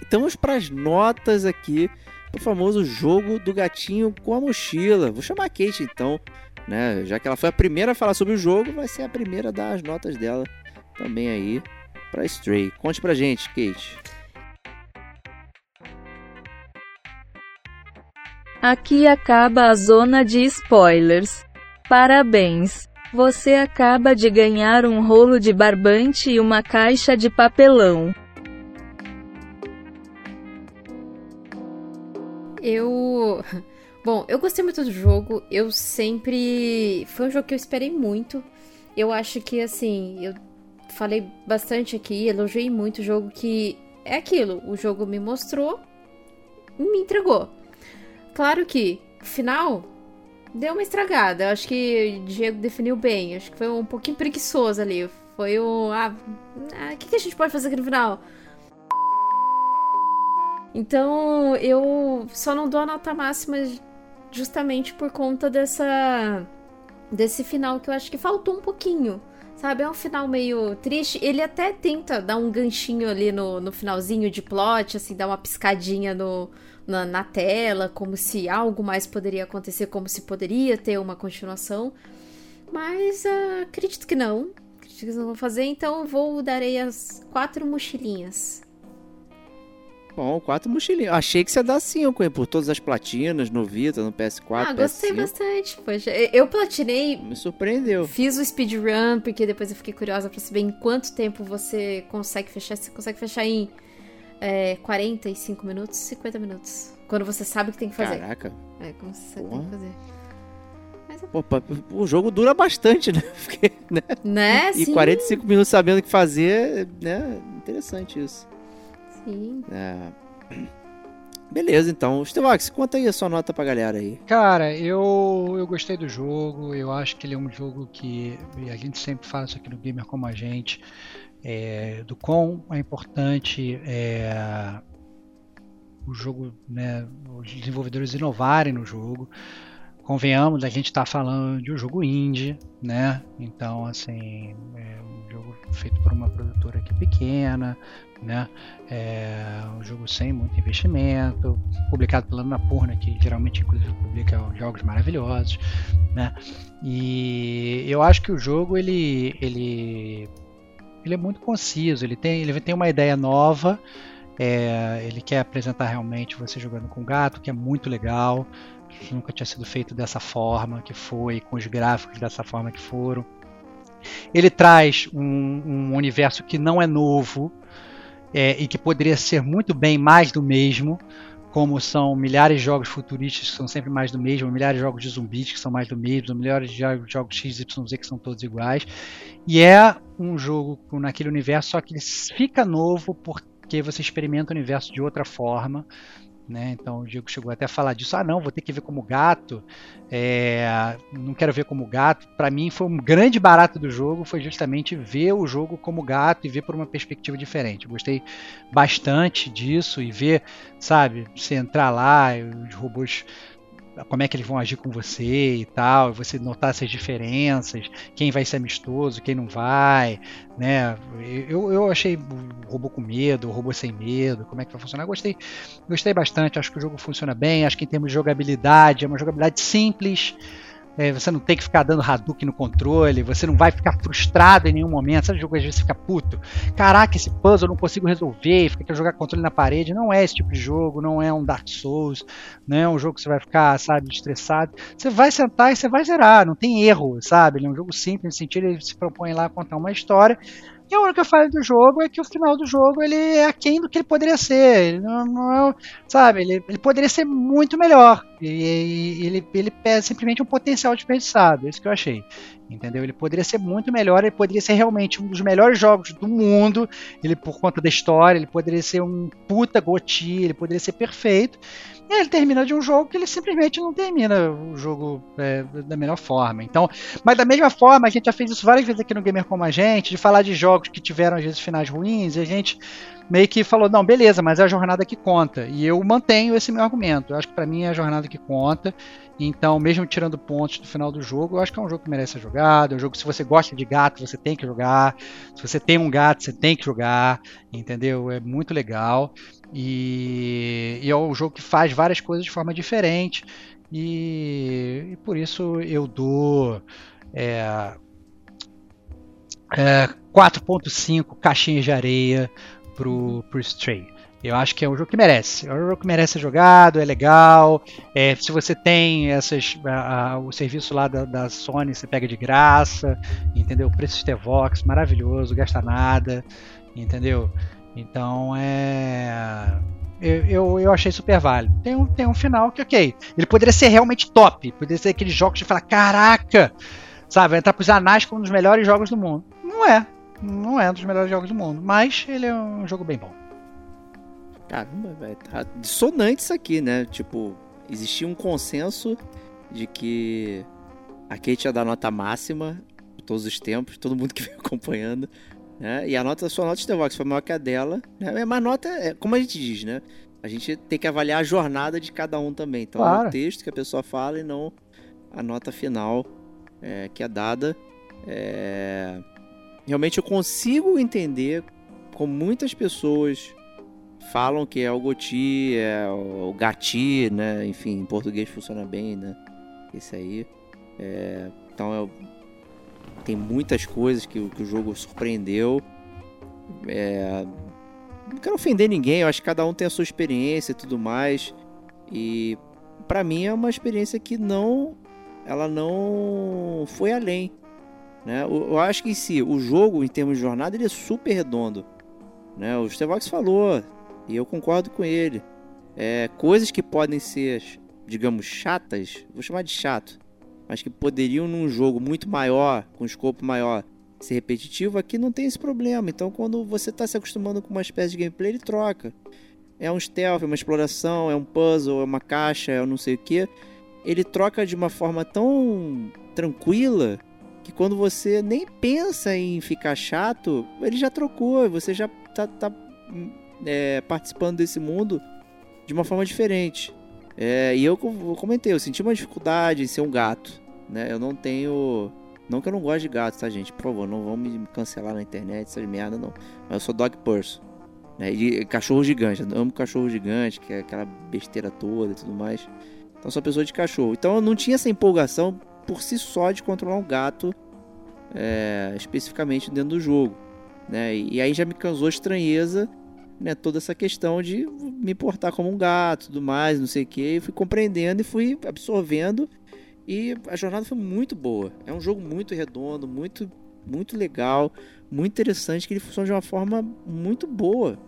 estamos para as notas aqui o famoso jogo do gatinho com a mochila. Vou chamar a Kate então, né? Já que ela foi a primeira a falar sobre o jogo, vai ser a primeira a dar as notas dela também aí para Stray. Conte pra gente, Kate. Aqui acaba a zona de spoilers. Parabéns! Você acaba de ganhar um rolo de barbante e uma caixa de papelão. Eu. Bom, eu gostei muito do jogo. Eu sempre. Foi um jogo que eu esperei muito. Eu acho que, assim, eu falei bastante aqui, elogiei muito o jogo que é aquilo. O jogo me mostrou, me entregou. Claro que, final, deu uma estragada. Eu acho que o Diego definiu bem. Acho que foi um pouquinho preguiçoso ali. Foi um. Ah, o ah, que, que a gente pode fazer aqui no final? Então, eu só não dou a nota máxima justamente por conta dessa desse final que eu acho que faltou um pouquinho. Sabe, é um final meio triste. Ele até tenta dar um ganchinho ali no, no finalzinho de plot, assim, dar uma piscadinha no, na, na tela, como se algo mais poderia acontecer, como se poderia ter uma continuação. Mas uh, acredito que não. Acredito que não vão fazer, então eu vou darei as quatro mochilinhas. Bom, quatro mochilinhas. Achei que você ia dar cinco, hein? Por todas as platinas no Vita, no PS4, Ah, gostei PS5. bastante. Poxa, eu platinei... Me surpreendeu. Fiz o speedrun, porque depois eu fiquei curiosa pra saber em quanto tempo você consegue fechar. Você consegue fechar em é, 45 minutos, 50 minutos. Quando você sabe o que tem que fazer. Caraca. É, como você sabe o que tem que fazer. Pô, o jogo dura bastante, né? Porque, né? né? E Sim. 45 minutos sabendo o que fazer, né? Interessante isso. Sim. É... Beleza, então. Stevox, conta aí a sua nota pra galera aí. Cara, eu, eu gostei do jogo. Eu acho que ele é um jogo que. a gente sempre fala isso aqui no Gamer como a gente. É, do quão é importante é, o jogo, né, os desenvolvedores inovarem no jogo. Convenhamos, a gente está falando de um jogo indie, né? Então, assim, é um jogo feito por uma produtora aqui pequena, né? É um jogo sem muito investimento, publicado pela Annapurna, que geralmente inclusive publica jogos maravilhosos, né? E eu acho que o jogo ele ele ele é muito conciso, ele tem ele tem uma ideia nova, é, ele quer apresentar realmente você jogando com gato, que é muito legal, que nunca tinha sido feito dessa forma que foi, com os gráficos dessa forma que foram. Ele traz um, um universo que não é novo, é, e que poderia ser muito bem mais do mesmo, como são milhares de jogos futuristas que são sempre mais do mesmo, milhares de jogos de zumbis que são mais do mesmo, milhares de jogos XYZ que são todos iguais. E é um jogo naquele universo, só que ele fica novo porque você experimenta o universo de outra forma. Né? Então o Diego chegou até a falar disso. Ah, não, vou ter que ver como gato. É, não quero ver como gato. Para mim foi um grande barato do jogo, foi justamente ver o jogo como gato e ver por uma perspectiva diferente. Gostei bastante disso e ver, sabe, você entrar lá, os robôs como é que eles vão agir com você e tal, você notar essas diferenças, quem vai ser amistoso, quem não vai, né? Eu, eu achei o robô com medo, o robô sem medo, como é que vai funcionar. Gostei, gostei bastante, acho que o jogo funciona bem, acho que em termos de jogabilidade, é uma jogabilidade simples, é, você não tem que ficar dando Hadouken no controle, você não vai ficar frustrado em nenhum momento. Sabe o jogo às vezes fica puto? Caraca, esse puzzle eu não consigo resolver, fica que jogar controle na parede. Não é esse tipo de jogo, não é um Dark Souls, não é um jogo que você vai ficar, sabe, estressado. Você vai sentar e você vai zerar, não tem erro, sabe? Ele é um jogo simples, no sentido ele se propõe lá a contar uma história e a única falha do jogo é que o final do jogo ele é aquém do que ele poderia ser. Ele não, não é, sabe, ele, ele poderia ser muito melhor. E, ele, ele é simplesmente um potencial desperdiçado. É isso que eu achei. Entendeu? Ele poderia ser muito melhor, ele poderia ser realmente um dos melhores jogos do mundo. Ele, por conta da história, ele poderia ser um puta goti, ele poderia ser perfeito. E ele termina de um jogo que ele simplesmente não termina o jogo é, da melhor forma. Então, mas da mesma forma, a gente já fez isso várias vezes aqui no Gamer Como a Gente, de falar de jogos que tiveram às vezes finais ruins, e a gente meio que falou: não, beleza, mas é a jornada que conta. E eu mantenho esse meu argumento. Eu acho que para mim é a jornada que conta. Então, mesmo tirando pontos do final do jogo, eu acho que é um jogo que merece ser jogado. É um jogo que, se você gosta de gato, você tem que jogar. Se você tem um gato, você tem que jogar. Entendeu? É muito legal. E, e é um jogo que faz várias coisas de forma diferente. E, e por isso eu dou. É, é, 4.5 caixinhas de areia pro, pro Stray. Eu acho que é um jogo que merece. É um jogo que merece ser jogado, é legal. É, se você tem essas, a, a, o serviço lá da, da, Sony, você pega de graça, entendeu? O preço de Vox, maravilhoso, gasta nada, entendeu? Então é. Eu, eu, eu, achei super válido. Tem um, tem um final que, ok. Ele poderia ser realmente top. Poderia ser aqueles jogos de falar: caraca, sabe? Entrar pros anais como um dos melhores jogos do mundo. Não é. Não é um dos melhores jogos do mundo. Mas ele é um jogo bem bom. Caramba, velho. Tá dissonante isso aqui, né? Tipo, existia um consenso de que a Kate ia dar nota máxima todos os tempos, todo mundo que vem acompanhando. Né? E a nota, a sua nota de The Vox foi maior que a dela. Né? Mas nota, é, como a gente diz, né? A gente tem que avaliar a jornada de cada um também. Então claro. é o texto que a pessoa fala e não a nota final é, que é dada. É realmente eu consigo entender como muitas pessoas falam que é o Goti, é o Gati, né? Enfim, em português funciona bem, né? Esse aí. É, então eu, tem muitas coisas que, que o jogo surpreendeu. É, não quero ofender ninguém, eu acho que cada um tem a sua experiência e tudo mais. E para mim é uma experiência que não ela não foi além. Né? Eu, acho que em si, o jogo, em termos de jornada, ele é super redondo. Né? O Stevox falou, e eu concordo com ele. É, coisas que podem ser, digamos, chatas, vou chamar de chato, mas que poderiam num jogo muito maior, com escopo maior, ser repetitivo, aqui não tem esse problema. Então, quando você está se acostumando com uma espécie de gameplay, ele troca. É um stealth, é uma exploração, é um puzzle, é uma caixa, é um não sei o que. Ele troca de uma forma tão tranquila que quando você nem pensa em ficar chato, ele já trocou, você já tá, tá é, participando desse mundo de uma forma diferente. É, e eu, eu comentei, eu senti uma dificuldade em ser um gato, né? Eu não tenho... Não que eu não goste de gatos, tá, gente? Por favor, não vão me cancelar na internet, essas merda, não. Mas eu sou dog person. Né? E cachorro gigante. Eu amo cachorro gigante, que é aquela besteira toda e tudo mais. Então sou pessoa de cachorro. Então eu não tinha essa empolgação por si só de controlar um gato é, especificamente dentro do jogo. Né? E aí já me causou estranheza né, toda essa questão de me portar como um gato tudo mais, não sei o que. fui compreendendo e fui absorvendo. E a jornada foi muito boa. É um jogo muito redondo, muito, muito legal, muito interessante, que ele funciona de uma forma muito boa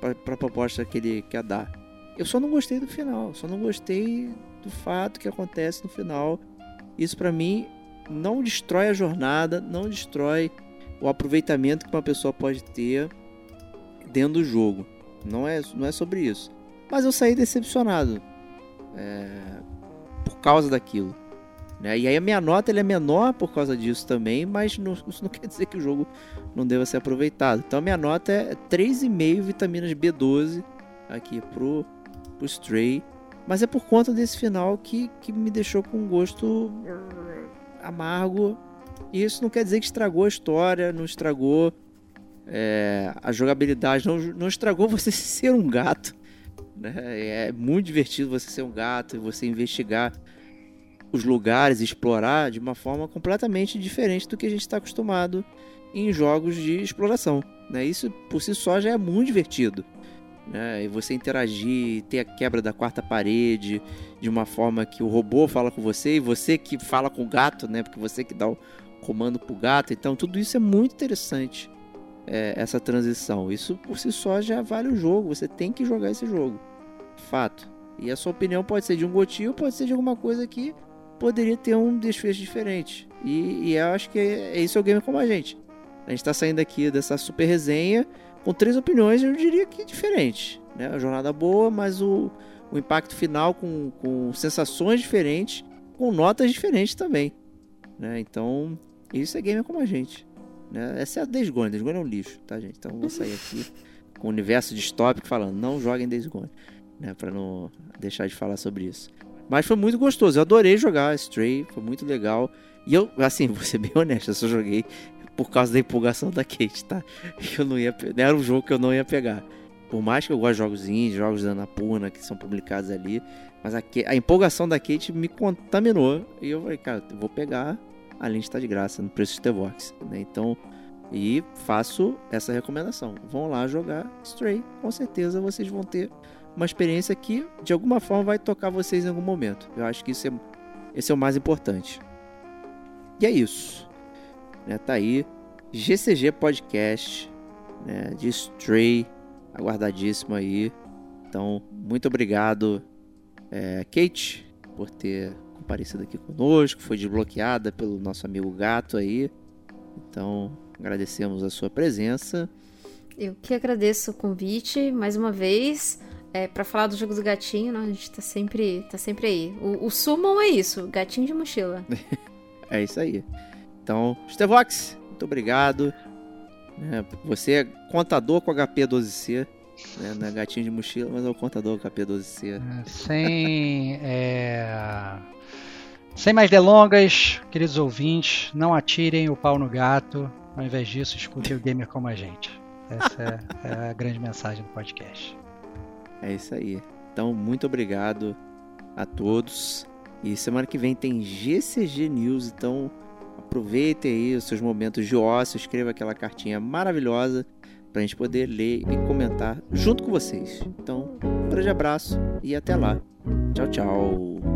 para a proposta que ele quer dar. Eu só não gostei do final, só não gostei do fato que acontece no final isso para mim não destrói a jornada, não destrói o aproveitamento que uma pessoa pode ter dentro do jogo. Não é, não é sobre isso. Mas eu saí decepcionado é, por causa daquilo. Né? E aí a minha nota é menor por causa disso também, mas não, isso não quer dizer que o jogo não deva ser aproveitado. Então a minha nota é 3,5 vitaminas B12 aqui pro, pro Stray. Mas é por conta desse final que, que me deixou com um gosto amargo. E isso não quer dizer que estragou a história, não estragou é, a jogabilidade, não, não estragou você ser um gato. Né? É muito divertido você ser um gato e você investigar os lugares, explorar de uma forma completamente diferente do que a gente está acostumado em jogos de exploração. Né? Isso por si só já é muito divertido né? E você interagir, ter a quebra da quarta parede de uma forma que o robô fala com você e você que fala com o gato, né? Porque você que dá o comando pro gato. Então tudo isso é muito interessante. É, essa transição. Isso por si só já vale o jogo. Você tem que jogar esse jogo. Fato. E a sua opinião pode ser de um gotinho, pode ser de alguma coisa que poderia ter um desfecho diferente. E, e eu acho que é, é isso é o game como a gente. A gente está saindo aqui dessa super resenha com três opiniões, eu diria que diferentes. Né? A jornada boa, mas o, o impacto final com, com sensações diferentes, com notas diferentes também. Né? Então, isso é gamer como a gente. Né? Essa é a Desgone. Desgone é um lixo, tá, gente? Então, vou sair aqui com o universo distópico falando, não joguem Days Gone, né, para não deixar de falar sobre isso. Mas foi muito gostoso, eu adorei jogar Stray, foi muito legal. E eu, assim, vou ser bem honesto, eu só joguei por causa da empolgação da Kate, tá? Eu não ia, era um jogo que eu não ia pegar. Por mais que eu goste de jogos indies, jogos da Anapurna que são publicados ali, mas a, a, empolgação da Kate me contaminou e eu falei, cara, eu vou pegar, além de estar de graça no preço de T-Box, né? Então, e faço essa recomendação. Vão lá jogar Stray, com certeza vocês vão ter uma experiência que de alguma forma vai tocar vocês em algum momento. Eu acho que isso é, esse é o mais importante. E é isso. Né, tá aí. GCG Podcast né, de Stray. Aguardadíssimo aí. Então, muito obrigado, é, Kate, por ter comparecido aqui conosco. Foi desbloqueada pelo nosso amigo gato aí. Então, agradecemos a sua presença. Eu que agradeço o convite mais uma vez. É, para falar do jogo do gatinho, né? a gente tá sempre, tá sempre aí. O, o Summon é isso, gatinho de mochila. é isso aí. Então, Stevox, muito obrigado. É, você é contador com HP 12C. Né? Não é gatinho de mochila, mas é o contador com HP 12C. É, sem. É... Sem mais delongas, queridos ouvintes, não atirem o pau no gato. Ao invés disso, escutem o gamer como a gente. Essa é, é a grande mensagem do podcast. É isso aí. Então, muito obrigado a todos. E semana que vem tem GCG News, então aproveitem aí os seus momentos de ócio, escreva aquela cartinha maravilhosa para a gente poder ler e comentar junto com vocês. Então, um grande abraço e até lá. Tchau, tchau.